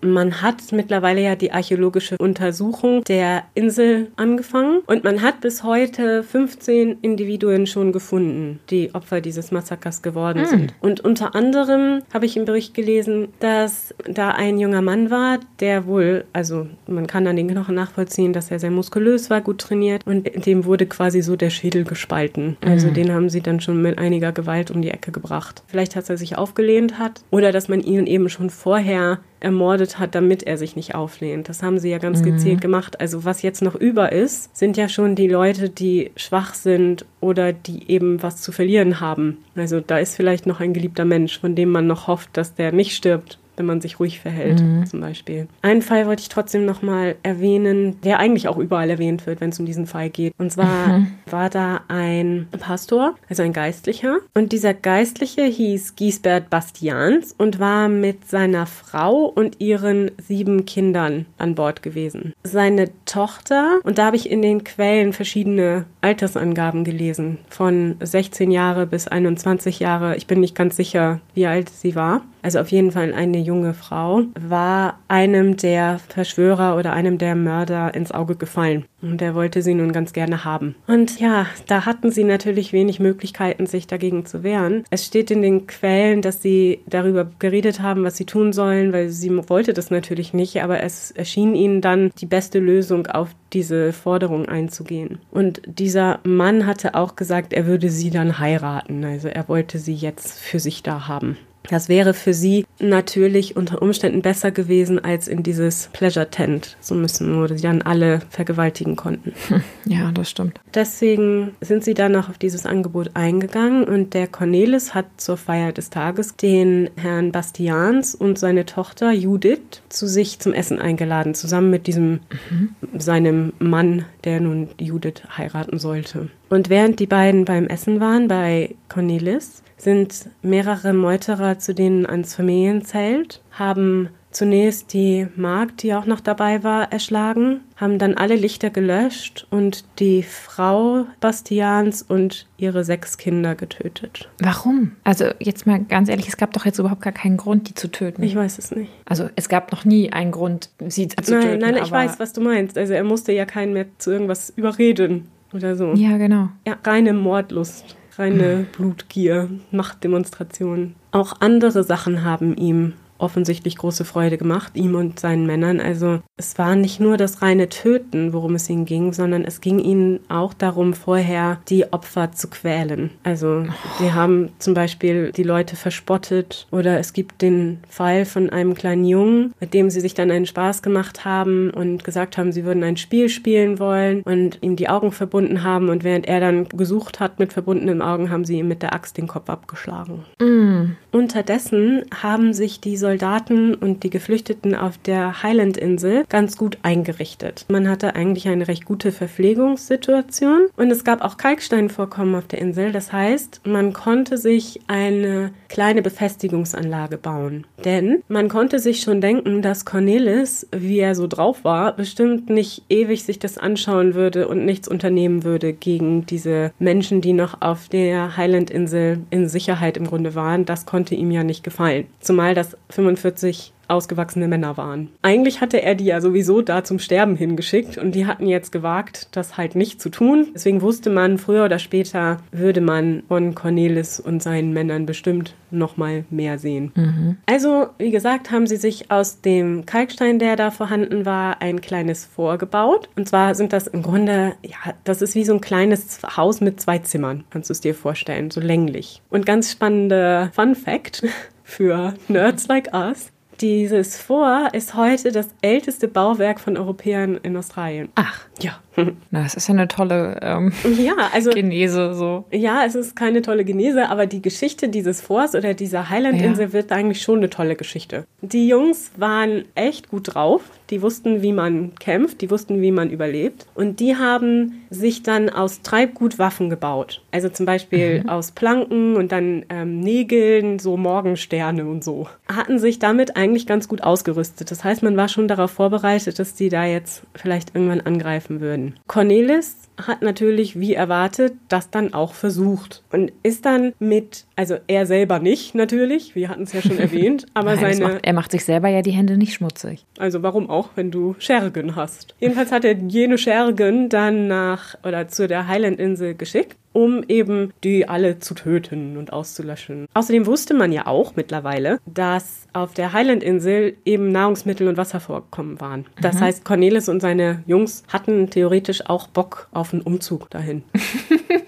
Man hat mittlerweile ja die archäologische Untersuchung der Insel angefangen und man hat bis heute 15 Individuen schon gefunden, die Opfer dieses Massakers geworden sind. Und unter anderem habe ich im Bericht gelesen, dass da ein junger Mann war, der wohl, also man kann an den Knochen nachvollziehen, dass er sehr muskulös war, gut trainiert und dem wurde quasi so der Schädel gespalten. Also den haben sie dann schon mit einiger Gewalt um die Ecke gebracht. Vielleicht, dass er sich aufgelehnt hat oder dass man ihn eben schon vorher ermordet hat, damit er sich nicht auflehnt. Das haben sie ja ganz gezielt gemacht. Also was jetzt noch über ist, sind ja schon die Leute, die schwach sind oder die eben was zu verlieren haben. Also da ist vielleicht noch ein geliebter Mensch, von dem man noch hofft, dass der nicht stirbt wenn man sich ruhig verhält, zum Beispiel. Einen Fall wollte ich trotzdem nochmal erwähnen, der eigentlich auch überall erwähnt wird, wenn es um diesen Fall geht. Und zwar war da ein Pastor, also ein Geistlicher. Und dieser Geistliche hieß Giesbert Bastians und war mit seiner Frau und ihren sieben Kindern an Bord gewesen. Seine Tochter, und da habe ich in den Quellen verschiedene Altersangaben gelesen, von 16 Jahre bis 21 Jahre. Ich bin nicht ganz sicher, wie alt sie war also auf jeden Fall eine junge Frau, war einem der Verschwörer oder einem der Mörder ins Auge gefallen. Und er wollte sie nun ganz gerne haben. Und ja, da hatten sie natürlich wenig Möglichkeiten, sich dagegen zu wehren. Es steht in den Quellen, dass sie darüber geredet haben, was sie tun sollen, weil sie wollte das natürlich nicht, aber es erschien ihnen dann die beste Lösung, auf diese Forderung einzugehen. Und dieser Mann hatte auch gesagt, er würde sie dann heiraten. Also er wollte sie jetzt für sich da haben. Das wäre für sie natürlich unter Umständen besser gewesen, als in dieses Pleasure Tent zu müssen, wo sie dann alle vergewaltigen konnten. Ja, das stimmt. Deswegen sind sie dann noch auf dieses Angebot eingegangen und der Cornelis hat zur Feier des Tages den Herrn Bastians und seine Tochter Judith zu sich zum Essen eingeladen, zusammen mit diesem mhm. seinem Mann, der nun Judith heiraten sollte. Und während die beiden beim Essen waren bei Cornelis, sind mehrere Meuterer zu denen ans Familienzelt, haben zunächst die Magd, die auch noch dabei war, erschlagen, haben dann alle Lichter gelöscht und die Frau Bastians und ihre sechs Kinder getötet. Warum? Also jetzt mal ganz ehrlich, es gab doch jetzt überhaupt gar keinen Grund, die zu töten. Ich weiß es nicht. Also es gab noch nie einen Grund, sie zu nein, töten. Nein, nein, ich weiß, was du meinst. Also er musste ja keinen mehr zu irgendwas überreden oder so. Ja, genau. Ja, reine Mordlust reine Blutgier, Machtdemonstrationen. Auch andere Sachen haben ihm offensichtlich große Freude gemacht, ihm und seinen Männern. Also es war nicht nur das reine Töten, worum es ihnen ging, sondern es ging ihnen auch darum, vorher die Opfer zu quälen. Also sie haben zum Beispiel die Leute verspottet oder es gibt den Fall von einem kleinen Jungen, mit dem sie sich dann einen Spaß gemacht haben und gesagt haben, sie würden ein Spiel spielen wollen und ihm die Augen verbunden haben und während er dann gesucht hat mit verbundenen Augen, haben sie ihm mit der Axt den Kopf abgeschlagen. Mm. Unterdessen haben sich die Soldaten und die Geflüchteten auf der Highland-Insel ganz gut eingerichtet. Man hatte eigentlich eine recht gute Verpflegungssituation und es gab auch Kalksteinvorkommen auf der Insel. Das heißt, man konnte sich eine kleine Befestigungsanlage bauen. Denn man konnte sich schon denken, dass Cornelis, wie er so drauf war, bestimmt nicht ewig sich das anschauen würde und nichts unternehmen würde gegen diese Menschen, die noch auf der Highland-Insel in Sicherheit im Grunde waren. Das konnte ihm ja nicht gefallen. Zumal das 45 ausgewachsene Männer waren. Eigentlich hatte er die ja sowieso da zum Sterben hingeschickt und die hatten jetzt gewagt, das halt nicht zu tun. Deswegen wusste man, früher oder später würde man von Cornelis und seinen Männern bestimmt noch mal mehr sehen. Mhm. Also, wie gesagt, haben sie sich aus dem Kalkstein, der da vorhanden war, ein kleines vorgebaut. Und zwar sind das im Grunde, ja, das ist wie so ein kleines Haus mit zwei Zimmern, kannst du es dir vorstellen, so länglich. Und ganz spannende Fun Fact für Nerds like us. Dieses Fort ist heute das älteste Bauwerk von Europäern in Australien. Ach. Ja. Na, das ist ja eine tolle ähm, ja, also, Genese so. Ja, es ist keine tolle Genese, aber die Geschichte dieses Forts oder dieser Highland-Insel ja. wird eigentlich schon eine tolle Geschichte. Die Jungs waren echt gut drauf. Die wussten, wie man kämpft, die wussten, wie man überlebt. Und die haben sich dann aus Treibgut Waffen gebaut. Also zum Beispiel mhm. aus Planken und dann ähm, Nägeln, so Morgensterne und so. Hatten sich damit eigentlich ganz gut ausgerüstet. Das heißt, man war schon darauf vorbereitet, dass die da jetzt vielleicht irgendwann angreifen würden. Cornelis hat natürlich, wie erwartet, das dann auch versucht und ist dann mit, also er selber nicht natürlich, wir hatten es ja schon erwähnt, aber Nein, seine. Macht, er macht sich selber ja die Hände nicht schmutzig. Also warum auch, wenn du Schergen hast? Jedenfalls hat er jene Schergen dann nach oder zu der Highland-Insel geschickt um eben die alle zu töten und auszulöschen. Außerdem wusste man ja auch mittlerweile, dass auf der Highland-Insel eben Nahrungsmittel und Wasservorkommen waren. Das mhm. heißt, Cornelis und seine Jungs hatten theoretisch auch Bock auf einen Umzug dahin.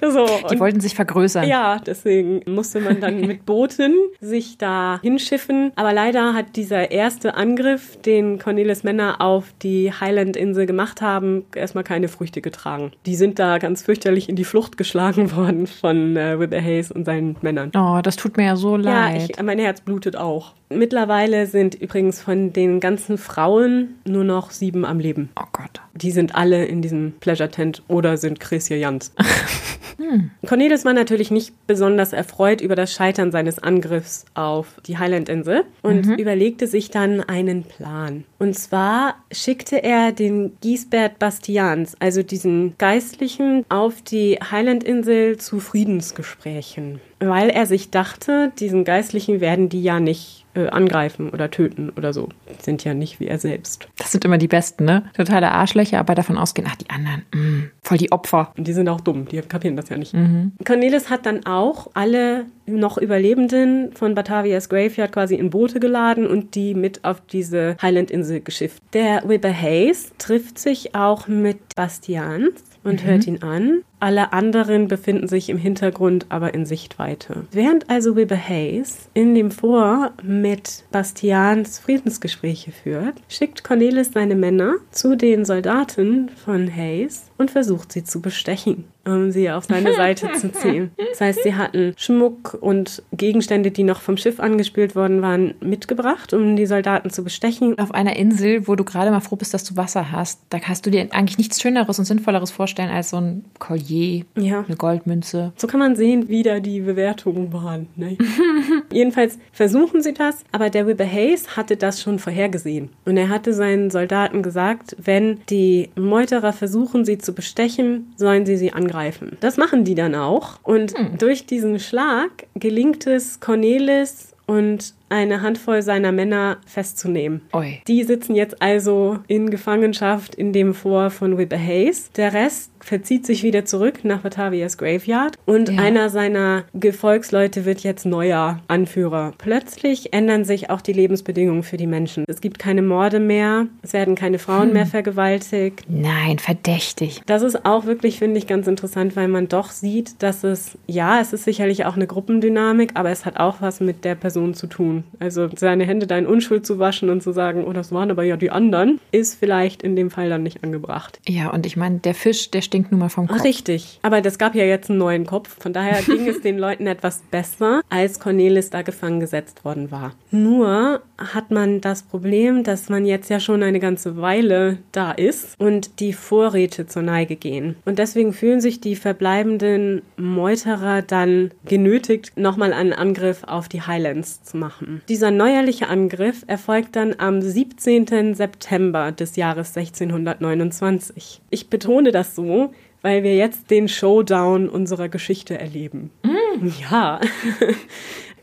So, die wollten sich vergrößern. Ja, deswegen musste man dann mit Booten sich da hinschiffen. Aber leider hat dieser erste Angriff, den Cornelis Männer auf die Highland-Insel gemacht haben, erstmal keine Früchte getragen. Die sind da ganz fürchterlich in die Flucht geschlagen worden von äh, Wither Hayes und seinen Männern. Oh, das tut mir ja so leid. Ja, ich, mein Herz blutet auch. Mittlerweile sind übrigens von den ganzen Frauen nur noch sieben am Leben. Oh Gott. Die sind alle in diesem Pleasure Tent oder sind Chris Jans. Hm. Cornelis war natürlich nicht besonders erfreut über das Scheitern seines Angriffs auf die Highland-Insel und mhm. überlegte sich dann einen Plan. Und zwar schickte er den Giesbert Bastians, also diesen Geistlichen, auf die Highland-Insel zu Friedensgesprächen weil er sich dachte, diesen Geistlichen werden die ja nicht äh, angreifen oder töten oder so. Sind ja nicht wie er selbst. Das sind immer die Besten, ne? Totale Arschlöcher, aber davon ausgehen, ach, die anderen, mh, mm, voll die Opfer. Und die sind auch dumm, die kapieren das ja nicht. Mhm. Cornelis hat dann auch alle noch Überlebenden von Batavias Graveyard quasi in Boote geladen und die mit auf diese Highland-Insel geschifft. Der Wibber Hayes trifft sich auch mit Bastians und mhm. hört ihn an. Alle anderen befinden sich im Hintergrund, aber in Sichtweite. Während also Weber Hayes in dem Vor mit Bastians Friedensgespräche führt, schickt Cornelis seine Männer zu den Soldaten von Hayes und versucht sie zu bestechen um sie auf seine Seite zu ziehen. Das heißt, sie hatten Schmuck und Gegenstände, die noch vom Schiff angespült worden waren, mitgebracht, um die Soldaten zu bestechen. Auf einer Insel, wo du gerade mal froh bist, dass du Wasser hast, da kannst du dir eigentlich nichts Schöneres und Sinnvolleres vorstellen als so ein Collier, ja. eine Goldmünze. So kann man sehen, wie da die Bewertungen waren. Ne? Jedenfalls versuchen sie das, aber der Wibber Hayes hatte das schon vorhergesehen. Und er hatte seinen Soldaten gesagt, wenn die Meuterer versuchen, sie zu bestechen, sollen sie sie angreifen angreifen. Das machen die dann auch. Und hm. durch diesen Schlag gelingt es Cornelis und eine Handvoll seiner Männer festzunehmen. Oi. Die sitzen jetzt also in Gefangenschaft in dem Vor von Whipper Hayes. Der Rest verzieht sich wieder zurück nach Batavias Graveyard und ja. einer seiner Gefolgsleute wird jetzt neuer Anführer. Plötzlich ändern sich auch die Lebensbedingungen für die Menschen. Es gibt keine Morde mehr, es werden keine Frauen hm. mehr vergewaltigt. Nein, verdächtig. Das ist auch wirklich, finde ich, ganz interessant, weil man doch sieht, dass es, ja, es ist sicherlich auch eine Gruppendynamik, aber es hat auch was mit der Person zu tun. Also seine Hände da in Unschuld zu waschen und zu sagen, oh, das waren aber ja die anderen, ist vielleicht in dem Fall dann nicht angebracht. Ja, und ich meine, der Fisch, der stinkt nun mal vom Kopf. Richtig. Aber das gab ja jetzt einen neuen Kopf. Von daher ging es den Leuten etwas besser, als Cornelis da gefangen gesetzt worden war. Nur hat man das Problem, dass man jetzt ja schon eine ganze Weile da ist und die Vorräte zur Neige gehen. Und deswegen fühlen sich die verbleibenden Meuterer dann genötigt, nochmal einen Angriff auf die Highlands zu machen. Dieser neuerliche Angriff erfolgt dann am 17. September des Jahres 1629. Ich betone das so, weil wir jetzt den Showdown unserer Geschichte erleben. Mm. Ja.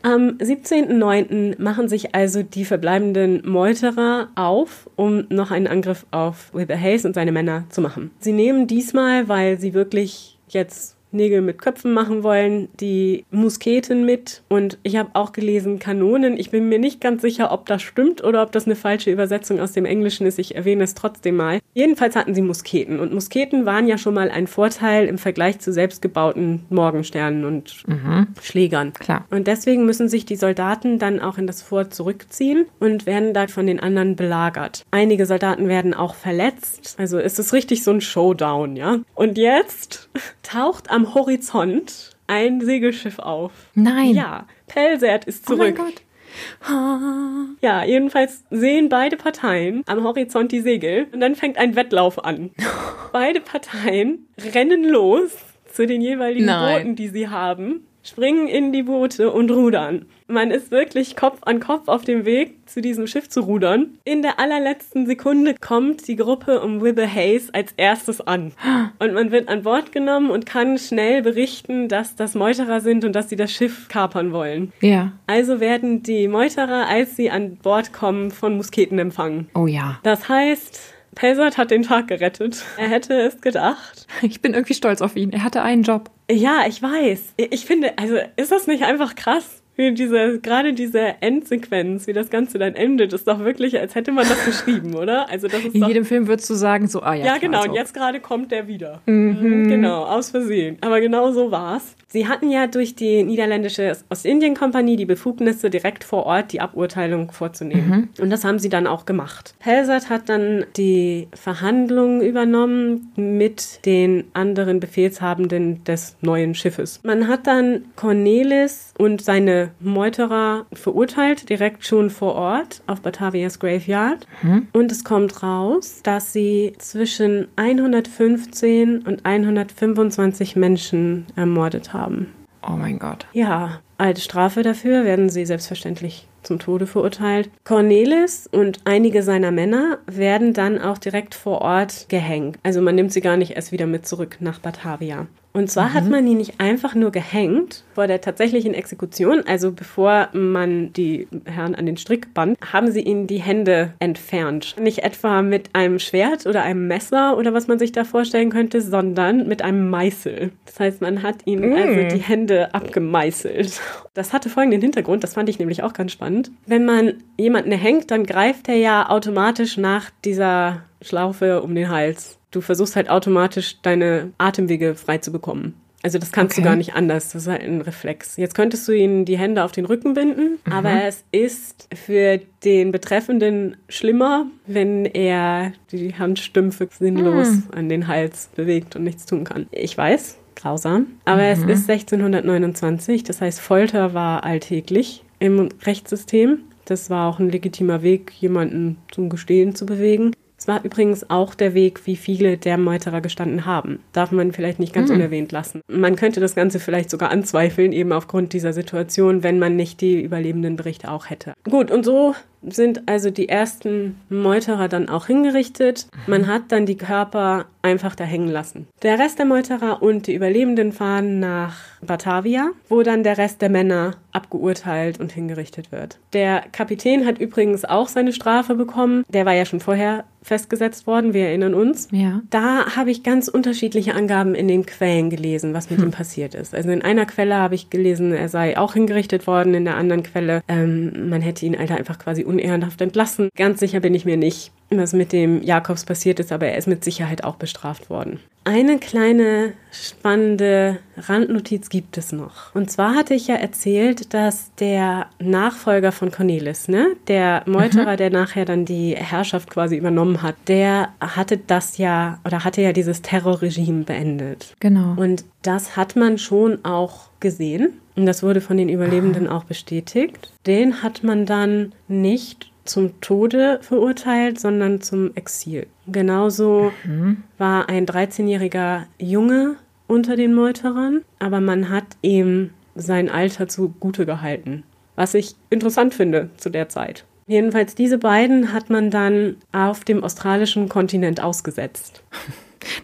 Am 17.09. machen sich also die verbleibenden Meuterer auf, um noch einen Angriff auf Wilbur Hayes und seine Männer zu machen. Sie nehmen diesmal, weil sie wirklich jetzt Nägel mit Köpfen machen wollen, die Musketen mit und ich habe auch gelesen Kanonen. Ich bin mir nicht ganz sicher, ob das stimmt oder ob das eine falsche Übersetzung aus dem Englischen ist. Ich erwähne es trotzdem mal. Jedenfalls hatten sie Musketen und Musketen waren ja schon mal ein Vorteil im Vergleich zu selbstgebauten Morgensternen und mhm. Schlägern. Klar. Und deswegen müssen sich die Soldaten dann auch in das Fort zurückziehen und werden da von den anderen belagert. Einige Soldaten werden auch verletzt. Also ist es richtig so ein Showdown, ja? Und jetzt taucht am Horizont ein Segelschiff auf. Nein. Ja, Pelsert ist zurück. Oh mein Gott. Ja, jedenfalls sehen beide Parteien am Horizont die Segel und dann fängt ein Wettlauf an. beide Parteien rennen los zu den jeweiligen Nein. Booten, die sie haben springen in die Boote und rudern. Man ist wirklich Kopf an Kopf auf dem Weg, zu diesem Schiff zu rudern. In der allerletzten Sekunde kommt die Gruppe um Wibble Hayes als erstes an. Und man wird an Bord genommen und kann schnell berichten, dass das Meuterer sind und dass sie das Schiff kapern wollen. Ja. Also werden die Meuterer, als sie an Bord kommen, von Musketen empfangen. Oh ja. Das heißt, Pelsert hat den Tag gerettet. Er hätte es gedacht. Ich bin irgendwie stolz auf ihn. Er hatte einen Job. Ja, ich weiß. Ich finde, also ist das nicht einfach krass? Wie diese, gerade diese Endsequenz, wie das Ganze dann endet, ist doch wirklich, als hätte man das geschrieben, oder? Also das ist In doch, jedem Film würdest du sagen, so, ah ja. Ja, genau, und jetzt gerade kommt der wieder. Mhm. Genau, aus Versehen. Aber genau so war's. Sie hatten ja durch die niederländische Ostindien-Kompanie die Befugnisse, direkt vor Ort die Aburteilung vorzunehmen. Mhm. Und das haben sie dann auch gemacht. Pelsat hat dann die Verhandlungen übernommen mit den anderen Befehlshabenden des neuen Schiffes. Man hat dann Cornelis und seine Meuterer verurteilt, direkt schon vor Ort auf Batavias Graveyard. Mhm. Und es kommt raus, dass sie zwischen 115 und 125 Menschen ermordet haben haben. Oh mein Gott. Ja, als Strafe dafür werden sie selbstverständlich zum Tode verurteilt. Cornelis und einige seiner Männer werden dann auch direkt vor Ort gehängt. Also man nimmt sie gar nicht erst wieder mit zurück nach Batavia. Und zwar mhm. hat man ihn nicht einfach nur gehängt vor der tatsächlichen Exekution, also bevor man die Herren an den Strick band, haben sie ihnen die Hände entfernt. Nicht etwa mit einem Schwert oder einem Messer oder was man sich da vorstellen könnte, sondern mit einem Meißel. Das heißt, man hat ihnen mhm. also die Hände abgemeißelt. Das hatte folgenden Hintergrund, das fand ich nämlich auch ganz spannend. Wenn man jemanden hängt, dann greift er ja automatisch nach dieser Schlaufe um den Hals du versuchst halt automatisch deine Atemwege frei zu bekommen. Also das kannst okay. du gar nicht anders. Das ist halt ein Reflex. Jetzt könntest du ihn die Hände auf den Rücken binden, mhm. aber es ist für den Betreffenden schlimmer, wenn er die Handstümpfe sinnlos mhm. an den Hals bewegt und nichts tun kann. Ich weiß, grausam, aber mhm. es ist 1629, das heißt Folter war alltäglich im Rechtssystem. Das war auch ein legitimer Weg, jemanden zum Gestehen zu bewegen. Es war übrigens auch der Weg, wie viele der Meuterer gestanden haben. Darf man vielleicht nicht ganz mhm. unerwähnt lassen. Man könnte das Ganze vielleicht sogar anzweifeln, eben aufgrund dieser Situation, wenn man nicht die überlebenden Berichte auch hätte. Gut, und so sind also die ersten Meuterer dann auch hingerichtet. Man hat dann die Körper einfach da hängen lassen. Der Rest der Meuterer und die Überlebenden fahren nach Batavia, wo dann der Rest der Männer abgeurteilt und hingerichtet wird. Der Kapitän hat übrigens auch seine Strafe bekommen. Der war ja schon vorher festgesetzt worden, wir erinnern uns. Ja. Da habe ich ganz unterschiedliche Angaben in den Quellen gelesen, was mit hm. ihm passiert ist. Also in einer Quelle habe ich gelesen, er sei auch hingerichtet worden, in der anderen Quelle, ähm, man hätte ihn Alter einfach quasi unehrenhaft entlassen. Ganz sicher bin ich mir nicht was mit dem Jakobs passiert ist, aber er ist mit Sicherheit auch bestraft worden. Eine kleine spannende Randnotiz gibt es noch. Und zwar hatte ich ja erzählt, dass der Nachfolger von Cornelis, ne, der Meuterer, mhm. der nachher dann die Herrschaft quasi übernommen hat, der hatte das ja oder hatte ja dieses Terrorregime beendet. Genau. Und das hat man schon auch gesehen. Und das wurde von den Überlebenden auch bestätigt. Den hat man dann nicht zum Tode verurteilt, sondern zum Exil. Genauso mhm. war ein 13-jähriger Junge unter den Meuterern, aber man hat ihm sein Alter zugute gehalten, was ich interessant finde zu der Zeit. Jedenfalls diese beiden hat man dann auf dem australischen Kontinent ausgesetzt.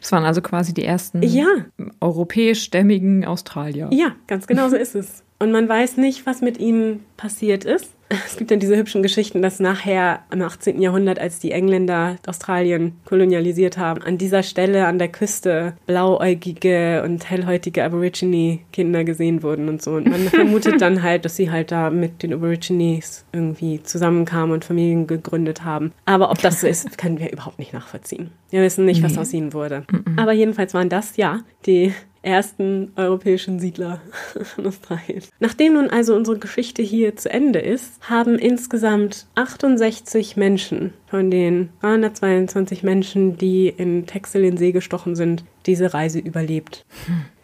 Das waren also quasi die ersten ja. europäischstämmigen Australier. Ja, ganz genau so ist es. Und man weiß nicht, was mit ihnen passiert ist es gibt dann diese hübschen Geschichten, dass nachher im 18. Jahrhundert, als die Engländer Australien kolonialisiert haben, an dieser Stelle an der Küste blauäugige und hellhäutige Aborigine-Kinder gesehen wurden und so. Und man vermutet dann halt, dass sie halt da mit den Aborigines irgendwie zusammenkamen und Familien gegründet haben. Aber ob das so ist, können wir überhaupt nicht nachvollziehen. Wir wissen nicht, was aus ihnen wurde. Aber jedenfalls waren das ja die ersten europäischen Siedler in Australien. Nachdem nun also unsere Geschichte hier zu Ende ist, haben insgesamt 68 Menschen von den 322 Menschen, die in Texel in See gestochen sind, diese Reise überlebt.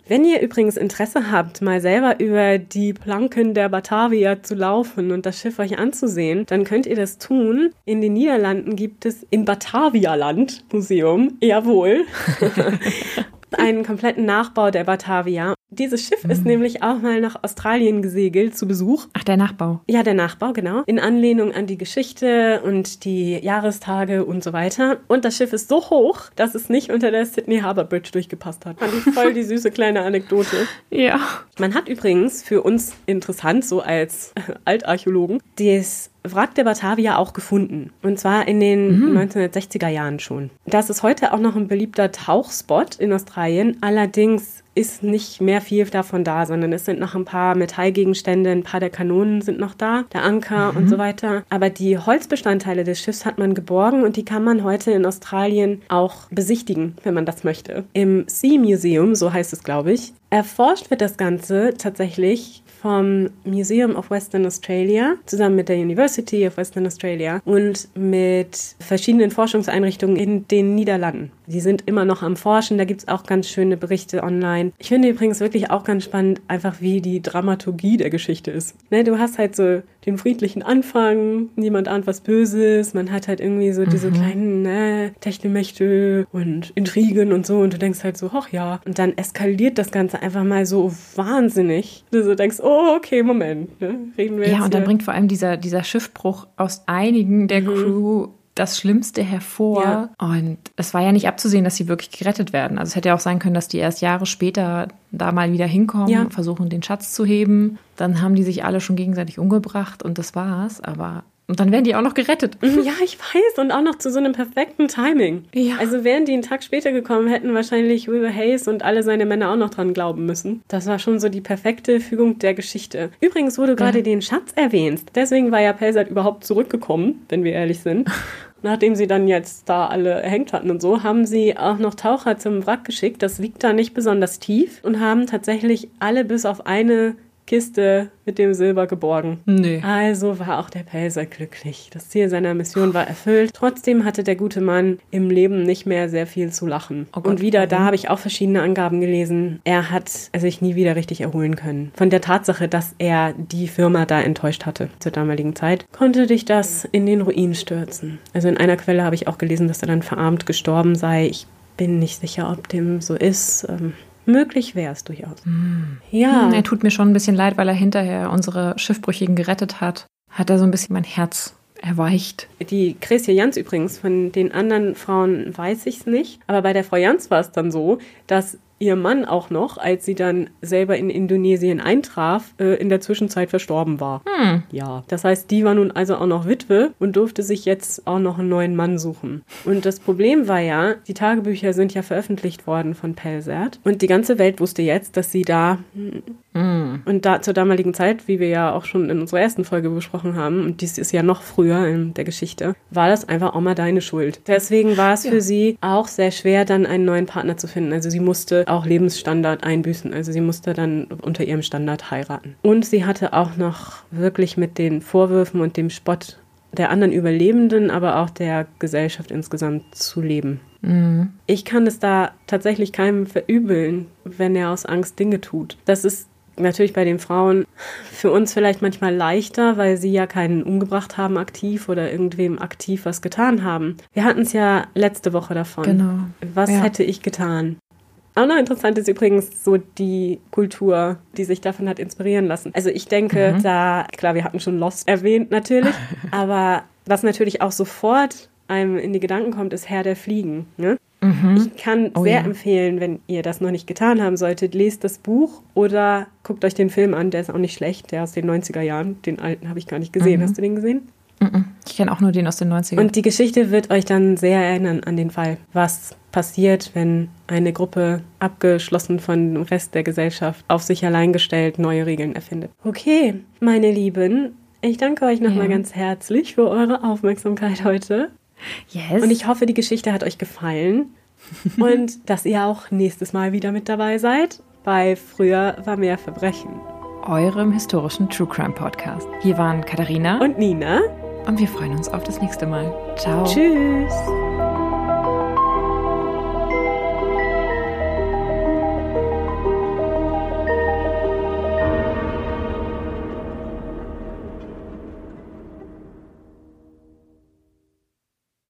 Wenn ihr übrigens Interesse habt, mal selber über die Planken der Batavia zu laufen und das Schiff euch anzusehen, dann könnt ihr das tun. In den Niederlanden gibt es im Batavialand Museum, jawohl, einen kompletten Nachbau der Batavia. Dieses Schiff mhm. ist nämlich auch mal nach Australien gesegelt zu Besuch. Ach, der Nachbau. Ja, der Nachbau, genau. In Anlehnung an die Geschichte und die Jahrestage und so weiter. Und das Schiff ist so hoch, dass es nicht unter der Sydney Harbour Bridge durchgepasst hat. Fand ich voll die süße kleine Anekdote. Ja. Man hat übrigens für uns interessant, so als Altarchäologen, das Wrack der Batavia auch gefunden. Und zwar in den mhm. 1960er Jahren schon. Das ist heute auch noch ein beliebter Tauchspot in Australien. Allerdings ist nicht mehr viel davon da, sondern es sind noch ein paar Metallgegenstände, ein paar der Kanonen sind noch da, der Anker mhm. und so weiter. Aber die Holzbestandteile des Schiffs hat man geborgen und die kann man heute in Australien auch besichtigen, wenn man das möchte. Im Sea Museum, so heißt es, glaube ich, erforscht wird das Ganze tatsächlich vom Museum of Western Australia zusammen mit der University of Western Australia und mit verschiedenen Forschungseinrichtungen in den Niederlanden. Die sind immer noch am Forschen, da gibt es auch ganz schöne Berichte online. Ich finde übrigens wirklich auch ganz spannend, einfach wie die Dramaturgie der Geschichte ist. Ne, du hast halt so den friedlichen Anfang, niemand ahnt was Böses, man hat halt irgendwie so diese mhm. kleinen ne, Techtelmächte und Intrigen und so und du denkst halt so, ach ja. Und dann eskaliert das Ganze einfach mal so wahnsinnig. Du so denkst, oh, okay, Moment, ne? reden wir ja, jetzt. Ja, und dann bringt vor allem dieser, dieser Schiffbruch aus einigen der mhm. Crew das Schlimmste hervor. Ja. Und es war ja nicht abzusehen, dass sie wirklich gerettet werden. Also es hätte ja auch sein können, dass die erst Jahre später da mal wieder hinkommen, ja. versuchen, den Schatz zu heben. Dann haben die sich alle schon gegenseitig umgebracht und das war's. Aber und dann werden die auch noch gerettet. Mhm, ja, ich weiß. Und auch noch zu so einem perfekten Timing. Ja. Also wären die einen Tag später gekommen, hätten wahrscheinlich Wilbur Hayes und alle seine Männer auch noch dran glauben müssen. Das war schon so die perfekte Fügung der Geschichte. Übrigens, wo du gerade ja. den Schatz erwähnst, deswegen war ja Pelsat überhaupt zurückgekommen, wenn wir ehrlich sind. nachdem sie dann jetzt da alle erhängt hatten und so, haben sie auch noch Taucher zum Wrack geschickt. Das liegt da nicht besonders tief und haben tatsächlich alle bis auf eine Kiste mit dem Silber geborgen. Nee. Also war auch der Pelzer glücklich. Das Ziel seiner Mission war erfüllt. Trotzdem hatte der gute Mann im Leben nicht mehr sehr viel zu lachen. Oh Gott, und wieder, da warum? habe ich auch verschiedene Angaben gelesen. Er hat sich nie wieder richtig erholen können. Von der Tatsache, dass er die Firma da enttäuscht hatte zur damaligen Zeit, konnte dich das in den Ruin stürzen. Also in einer Quelle habe ich auch gelesen, dass er dann verarmt gestorben sei. Ich bin nicht sicher, ob dem so ist. Ähm, möglich wäre es durchaus. Ja. Hm, Er tut mir schon ein bisschen leid, weil er hinterher unsere Schiffbrüchigen gerettet hat. Hat er so ein bisschen mein Herz erweicht. Die Chrisja Jans übrigens, von den anderen Frauen weiß ich es nicht. Aber bei der Frau Jans war es dann so, dass ihr Mann auch noch, als sie dann selber in Indonesien eintraf, äh, in der Zwischenzeit verstorben war. Hm. Ja, das heißt, die war nun also auch noch Witwe und durfte sich jetzt auch noch einen neuen Mann suchen. Und das Problem war ja, die Tagebücher sind ja veröffentlicht worden von Pelsert und die ganze Welt wusste jetzt, dass sie da Hm. und da zur damaligen Zeit, wie wir ja auch schon in unserer ersten Folge besprochen haben, und dies ist ja noch früher in der Geschichte, war das einfach auch mal deine Schuld. Deswegen war es für sie auch sehr schwer, dann einen neuen Partner zu finden. Also sie musste auch Lebensstandard einbüßen. Also sie musste dann unter ihrem Standard heiraten. Und sie hatte auch noch wirklich mit den Vorwürfen und dem Spott der anderen Überlebenden, aber auch der Gesellschaft insgesamt zu leben. Mhm. Ich kann es da tatsächlich keinem verübeln, wenn er aus Angst Dinge tut. Das ist natürlich bei den Frauen für uns vielleicht manchmal leichter, weil sie ja keinen umgebracht haben aktiv oder irgendwem aktiv was getan haben. Wir hatten es ja letzte Woche davon. Genau. Was Ja. hätte ich getan? Auch noch interessant ist übrigens so die Kultur, die sich davon hat inspirieren lassen. Also ich denke, Mhm. da, klar, wir hatten schon Lost erwähnt natürlich, aber was natürlich auch sofort einem in die Gedanken kommt, ist Herr der Fliegen. Ne? Ich kann Oh sehr ja. empfehlen, wenn ihr das noch nicht getan haben solltet, lest das Buch oder guckt euch den Film an, der ist auch nicht schlecht, der aus den 90er Jahren. Den alten habe ich gar nicht gesehen. Mhm. Hast du den gesehen? Mhm. Ich kenne auch nur den aus den 90ern. Und die Geschichte wird euch dann sehr erinnern an den Fall, was passiert, wenn eine Gruppe abgeschlossen von dem Rest der Gesellschaft auf sich allein gestellt neue Regeln erfindet. Okay, meine Lieben, ich danke euch nochmal Ja. ganz herzlich für eure Aufmerksamkeit heute. Yes. Und ich hoffe, die Geschichte hat euch gefallen und dass ihr auch nächstes Mal wieder mit dabei seid bei Früher war mehr Verbrechen. eurem historischen True Crime Podcast. Hier waren Katharina Und Nina, und wir freuen uns auf das nächste Mal. Ciao. tschüss.